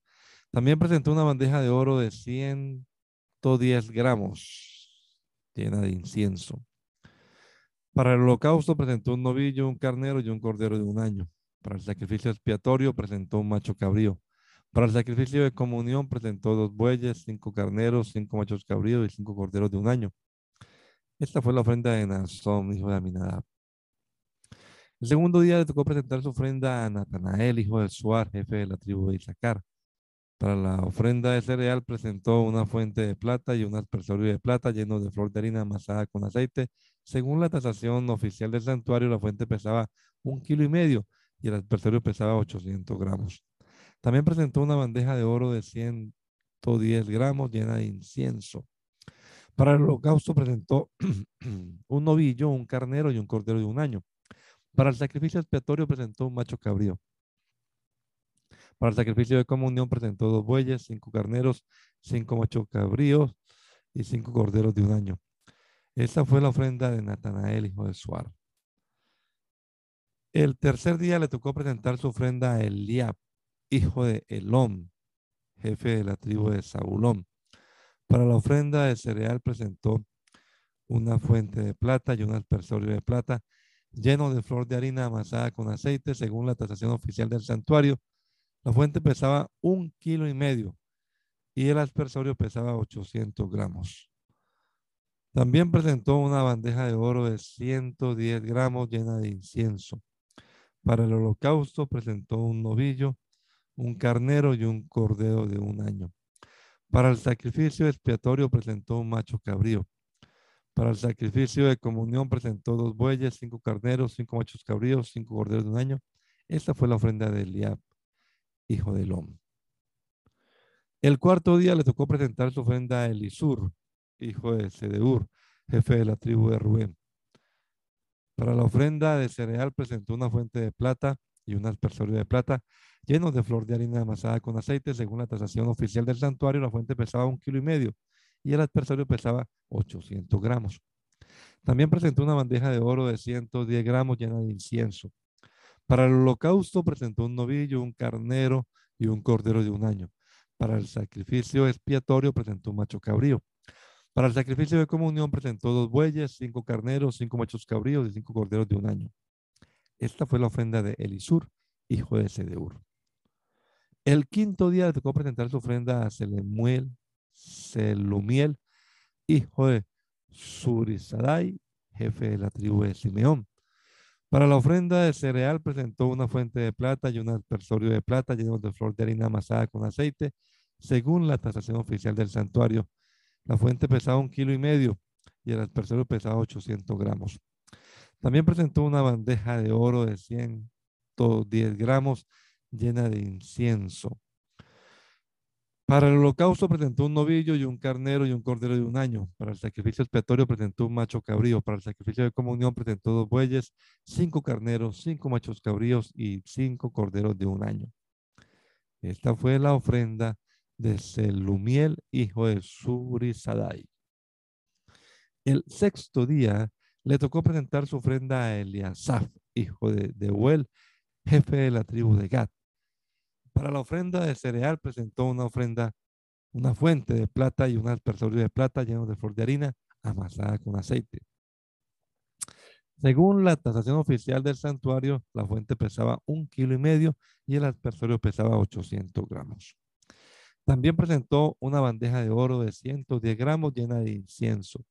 También presentó una bandeja de oro de 110 gramos llena de incienso. Para el holocausto presentó un novillo, un carnero y un cordero de un año. Para el sacrificio expiatorio presentó un macho cabrío. Para el sacrificio de comunión presentó dos bueyes, cinco carneros, cinco machos cabríos y cinco corderos de un año. Esta fue la ofrenda de Nazón, hijo de Aminadab. El segundo día le tocó presentar su ofrenda a Natanael, hijo de Suar, jefe de la tribu de Isaacar. Para la ofrenda de cereal presentó una fuente de plata y un aspersorio de plata lleno de flor de harina amasada con aceite. Según la tasación oficial del santuario, la fuente pesaba un kilo y medio y el aspersorio pesaba 800 gramos. También presentó una bandeja de oro de 110 gramos llena de incienso. Para el holocausto presentó [CLEARS THROAT] un novillo, un carnero y un cordero de un año. Para el sacrificio expiatorio presentó un macho cabrío. Para el sacrificio de comunión presentó dos bueyes, cinco carneros, cinco machos cabríos y cinco corderos de un año. Esa fue la ofrenda de Natanael, hijo de Suar. El tercer día le tocó presentar su ofrenda a Eliab, hijo de Elón, jefe de la tribu de Zabulón. Para la ofrenda de cereal presentó una fuente de plata y un aspersorio de plata lleno de flor de harina amasada con aceite, según la tasación oficial del santuario. La fuente pesaba un kilo y medio y el aspersorio pesaba 800 gramos. También presentó una bandeja de oro de 110 gramos llena de incienso. Para el holocausto presentó un novillo, un carnero y un cordero de un año. Para el sacrificio expiatorio presentó un macho cabrío. Para el sacrificio de comunión presentó dos bueyes, cinco carneros, cinco machos cabríos, cinco corderos de un año. Esta fue la ofrenda de Eliab, hijo de Lom. El cuarto día le tocó presentar su ofrenda a Elisur, hijo de Sedeur, jefe de la tribu de Rubén. Para la ofrenda de cereal presentó una fuente de plata y un aspersorio de plata llenos de flor de harina amasada con aceite. Según la tasación oficial del santuario, la fuente pesaba un kilo y medio y el aspersorio pesaba 800 gramos. También presentó una bandeja de oro de 110 gramos llena de incienso. Para el holocausto presentó un novillo, un carnero y un cordero de un año. Para el sacrificio expiatorio presentó un macho cabrío. Para el sacrificio de comunión presentó dos bueyes, cinco carneros, cinco machos cabríos y cinco corderos de un año. Esta fue la ofrenda de Elisur, hijo de Sedeur. El quinto día le tocó presentar su ofrenda a Selemuel, Selumiel, hijo de Surisadai, jefe de la tribu de Simeón. Para la ofrenda de cereal presentó una fuente de plata y un aspersorio de plata lleno de flor de harina amasada con aceite, según la tasación oficial del santuario. La fuente pesaba un kilo y medio y el aspersorio pesaba 800 gramos. También presentó una bandeja de oro de 110 gramos llena de incienso. Para el holocausto presentó un novillo y un carnero y un cordero de un año. Para el sacrificio expiatorio presentó un macho cabrío. Para el sacrificio de comunión presentó dos bueyes, cinco carneros, cinco machos cabríos y cinco corderos de un año. Esta fue la ofrenda de Selumiel, hijo de Surisadai. El sexto día le tocó presentar su ofrenda a Eliasaf, hijo de Deuel, jefe de la tribu de Gad. Para la ofrenda de cereal presentó una ofrenda, una fuente de plata y un aspersorio de plata lleno de flor de harina amasada con aceite. Según la tasación oficial del santuario, la fuente pesaba un kilo y medio y el aspersorio pesaba 800 gramos. También presentó una bandeja de oro de 110 gramos llena de incienso.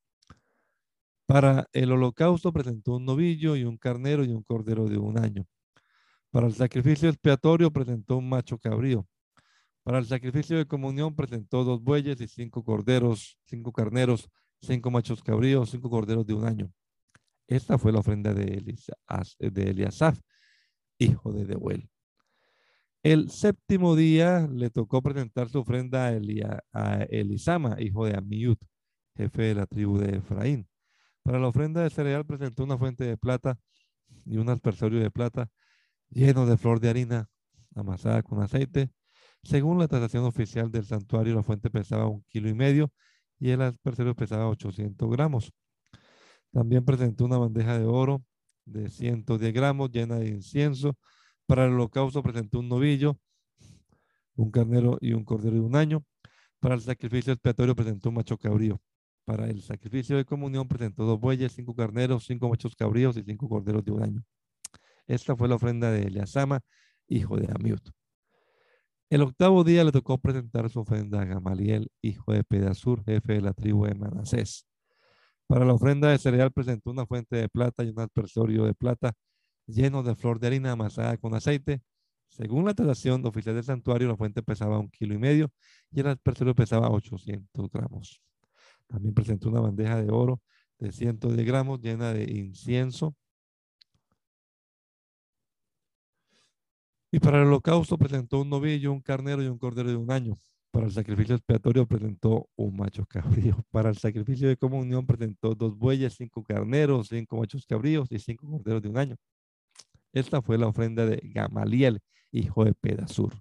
Para el holocausto presentó un novillo y un carnero y un cordero de un año. Para el sacrificio expiatorio presentó un macho cabrío. Para el sacrificio de comunión presentó dos bueyes y cinco corderos, cinco carneros, cinco machos cabríos, cinco corderos de un año. Esta fue la ofrenda de, Eliasaf, hijo de Deuel. El séptimo día le tocó presentar su ofrenda a, Elisama, hijo de Amiud, jefe de la tribu de Efraín. Para la ofrenda de cereal presentó una fuente de plata y un aspersorio de plata lleno de flor de harina amasada con aceite. Según la tasación oficial del santuario, la fuente pesaba un kilo y medio y el aspersorio pesaba 800 gramos. También presentó una bandeja de oro de 110 gramos llena de incienso. Para el holocausto presentó un novillo, un carnero y un cordero de un año. Para el sacrificio expiatorio presentó un macho cabrío. Para el sacrificio de comunión presentó dos bueyes, cinco carneros, cinco machos cabríos y cinco corderos de un año. Esta fue la ofrenda de Eleazama, hijo de Amiut. El octavo día le tocó presentar su ofrenda a Gamaliel, hijo de Pedasur, jefe de la tribu de Manasés. Para la ofrenda de cereal presentó una fuente de plata y un aspersorio de plata lleno de flor de harina amasada con aceite. Según la tradición oficial del santuario, la fuente pesaba un kilo y medio y el aspersorio pesaba 800 gramos. También presentó una bandeja de oro de 110 gramos llena de incienso Y para el holocausto presentó un novillo, un carnero y un cordero de un año. Para el sacrificio expiatorio presentó un macho cabrío. [LAUGHS] Para el sacrificio de comunión presentó dos bueyes, cinco carneros, cinco machos cabríos y cinco corderos de un año. Esta fue la ofrenda de Gamaliel, hijo de Pedasur.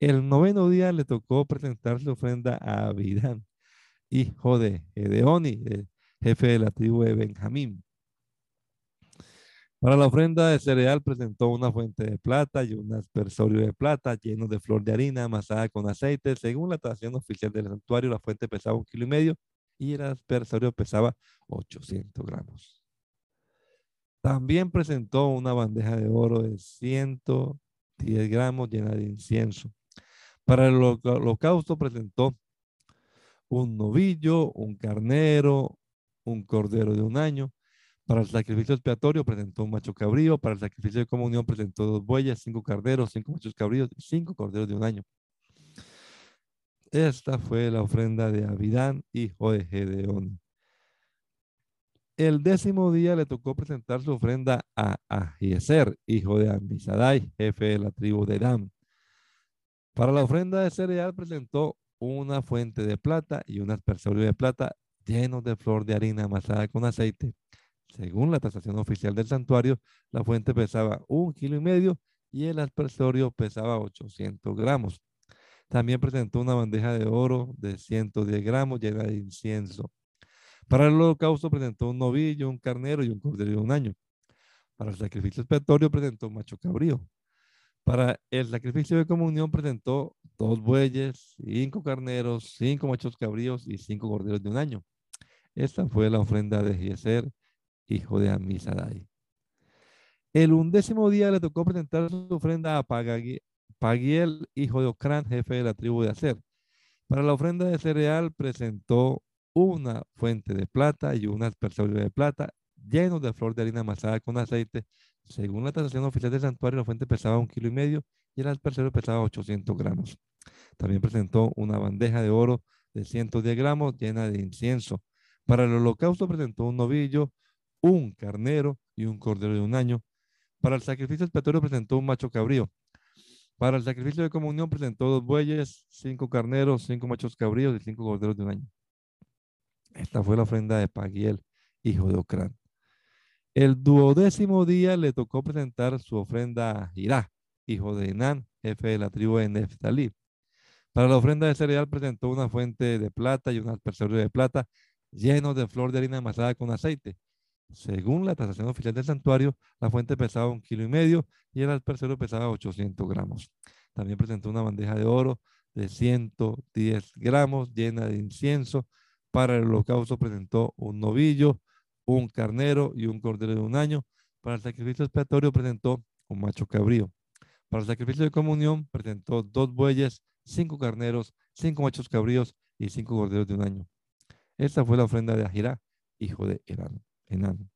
El noveno día le tocó presentar su ofrenda a Abidán, hijo de Edeoni, jefe de la tribu de Benjamín. Para la ofrenda de cereal presentó una fuente de plata y un aspersorio de plata lleno de flor de harina amasada con aceite. Según la tradición oficial del santuario, la fuente pesaba un kilo y medio y el aspersorio pesaba 800 gramos. También presentó una bandeja de oro de 110 gramos llena de incienso. Para el holocausto presentó un novillo, un carnero, un cordero de un año, para el sacrificio expiatorio presentó un macho cabrío. Para el sacrificio de comunión presentó dos bueyes, cinco carneros, cinco machos cabríos y cinco corderos de un año. Esta fue la ofrenda de Abidán, hijo de Gedeón. El décimo día le tocó presentar su ofrenda a Ahieser, hijo de Amisadai, jefe de la tribu de Dan. Para la ofrenda de cereal presentó una fuente de plata y un aspersorio de plata lleno de flor de harina amasada con aceite según la tasación oficial del santuario, la fuente pesaba un kilo y medio y el aspersorio pesaba 800 gramos. También presentó una bandeja de oro de 110 gramos llena de incienso. Para el holocausto presentó un novillo, un carnero y un cordero de un año. Para el sacrificio expiatorio presentó un macho cabrío. Para el sacrificio de comunión presentó dos bueyes, cinco carneros, cinco machos cabríos y cinco corderos de un año. Esta fue la ofrenda de Gieser, hijo de Amisadai. El undécimo día le tocó presentar su ofrenda a Pagiel, hijo de Ocrán, jefe de la tribu de Aser. Para la ofrenda de cereal presentó una fuente de plata y un aspersorio de plata lleno de flor de harina amasada con aceite. Según la transacción oficial del santuario, la fuente pesaba un kilo y medio y el aspersorio pesaba 800 gramos. También presentó una bandeja de oro de 110 gramos llena de incienso. Para el holocausto presentó un novillo, un carnero y un cordero de un año. Para el sacrificio expiatorio presentó un macho cabrío. Para el sacrificio de comunión presentó dos bueyes, cinco carneros, cinco machos cabríos y cinco corderos de un año. Esta fue la ofrenda de Pagiel, hijo de Ocrán. El duodécimo día le tocó presentar su ofrenda a Jirá, hijo de Enán, jefe de la tribu de Neftalí. Para la ofrenda de cereal presentó una fuente de plata y un aspersorio de plata lleno de flor de harina amasada con aceite. Según la tasación oficial del santuario, la fuente pesaba un kilo y medio y el alpercero pesaba 800 gramos. También presentó una bandeja de oro de 110 gramos llena de incienso. Para el holocausto presentó un novillo, un carnero y un cordero de un año. Para el sacrificio expiatorio presentó un macho cabrío. Para el sacrificio de comunión presentó dos bueyes, cinco carneros, cinco machos cabríos y cinco corderos de un año. Esta fue la ofrenda de Ajirá, hijo de Herán enano.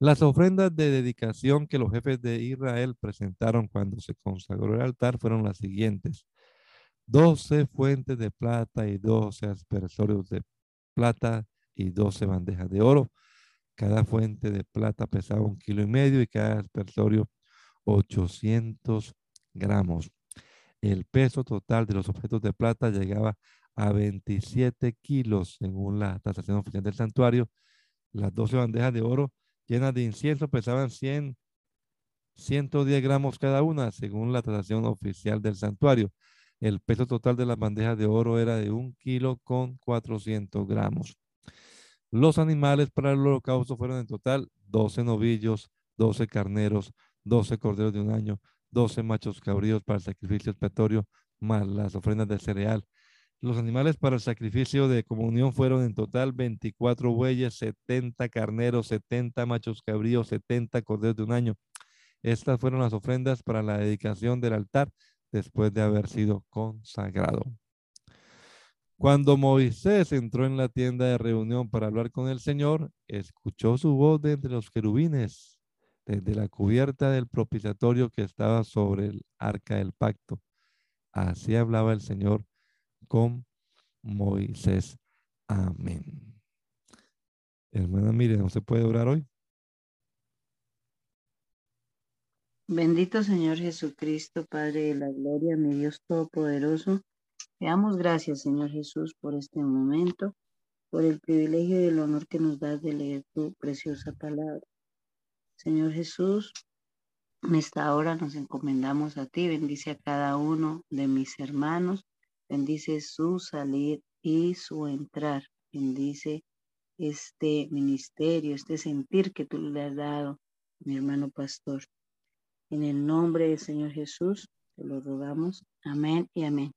Las ofrendas de dedicación que los jefes de Israel presentaron cuando se consagró el altar fueron las siguientes. Doce fuentes de plata y doce aspersorios de plata y doce bandejas de oro. Cada fuente de plata pesaba un kilo y medio y cada aspersorio 800 gramos. El peso total de los objetos de plata llegaba a 27 kilos, según la tasación oficial del santuario. Las 12 bandejas de oro llenas de incienso pesaban 100 110 gramos cada una, según la tasación oficial del santuario. El peso total de las bandejas de oro era de un kilo con 400 gramos. Los animales para el holocausto fueron en total 12 novillos, 12 carneros, 12 corderos de un año, 12 machos cabríos para el sacrificio expiatorio, más las ofrendas de cereal. Los animales para el sacrificio de comunión fueron en total 24 bueyes, 70 carneros, 70 machos cabríos, 70 corderos de un año. Estas fueron las ofrendas para la dedicación del altar después de haber sido consagrado. Cuando Moisés entró en la tienda de reunión para hablar con el Señor, escuchó su voz de entre los querubines, desde la cubierta del propiciatorio que estaba sobre el arca del pacto. Así hablaba el Señor con Moisés. Amén. Hermana Miriam, ¿no se puede orar hoy? Bendito Señor Jesucristo, Padre de la Gloria, mi Dios Todopoderoso. Te damos gracias, Señor Jesús, por este momento, por el privilegio y el honor que nos das de leer tu preciosa palabra. Señor Jesús, en esta hora nos encomendamos a ti. Bendice a cada uno de mis hermanos. Bendice su salir y su entrar. Bendice este ministerio, este sentir que tú le has dado, mi hermano pastor. En el nombre del Señor Jesús, te lo rogamos. Amén y amén.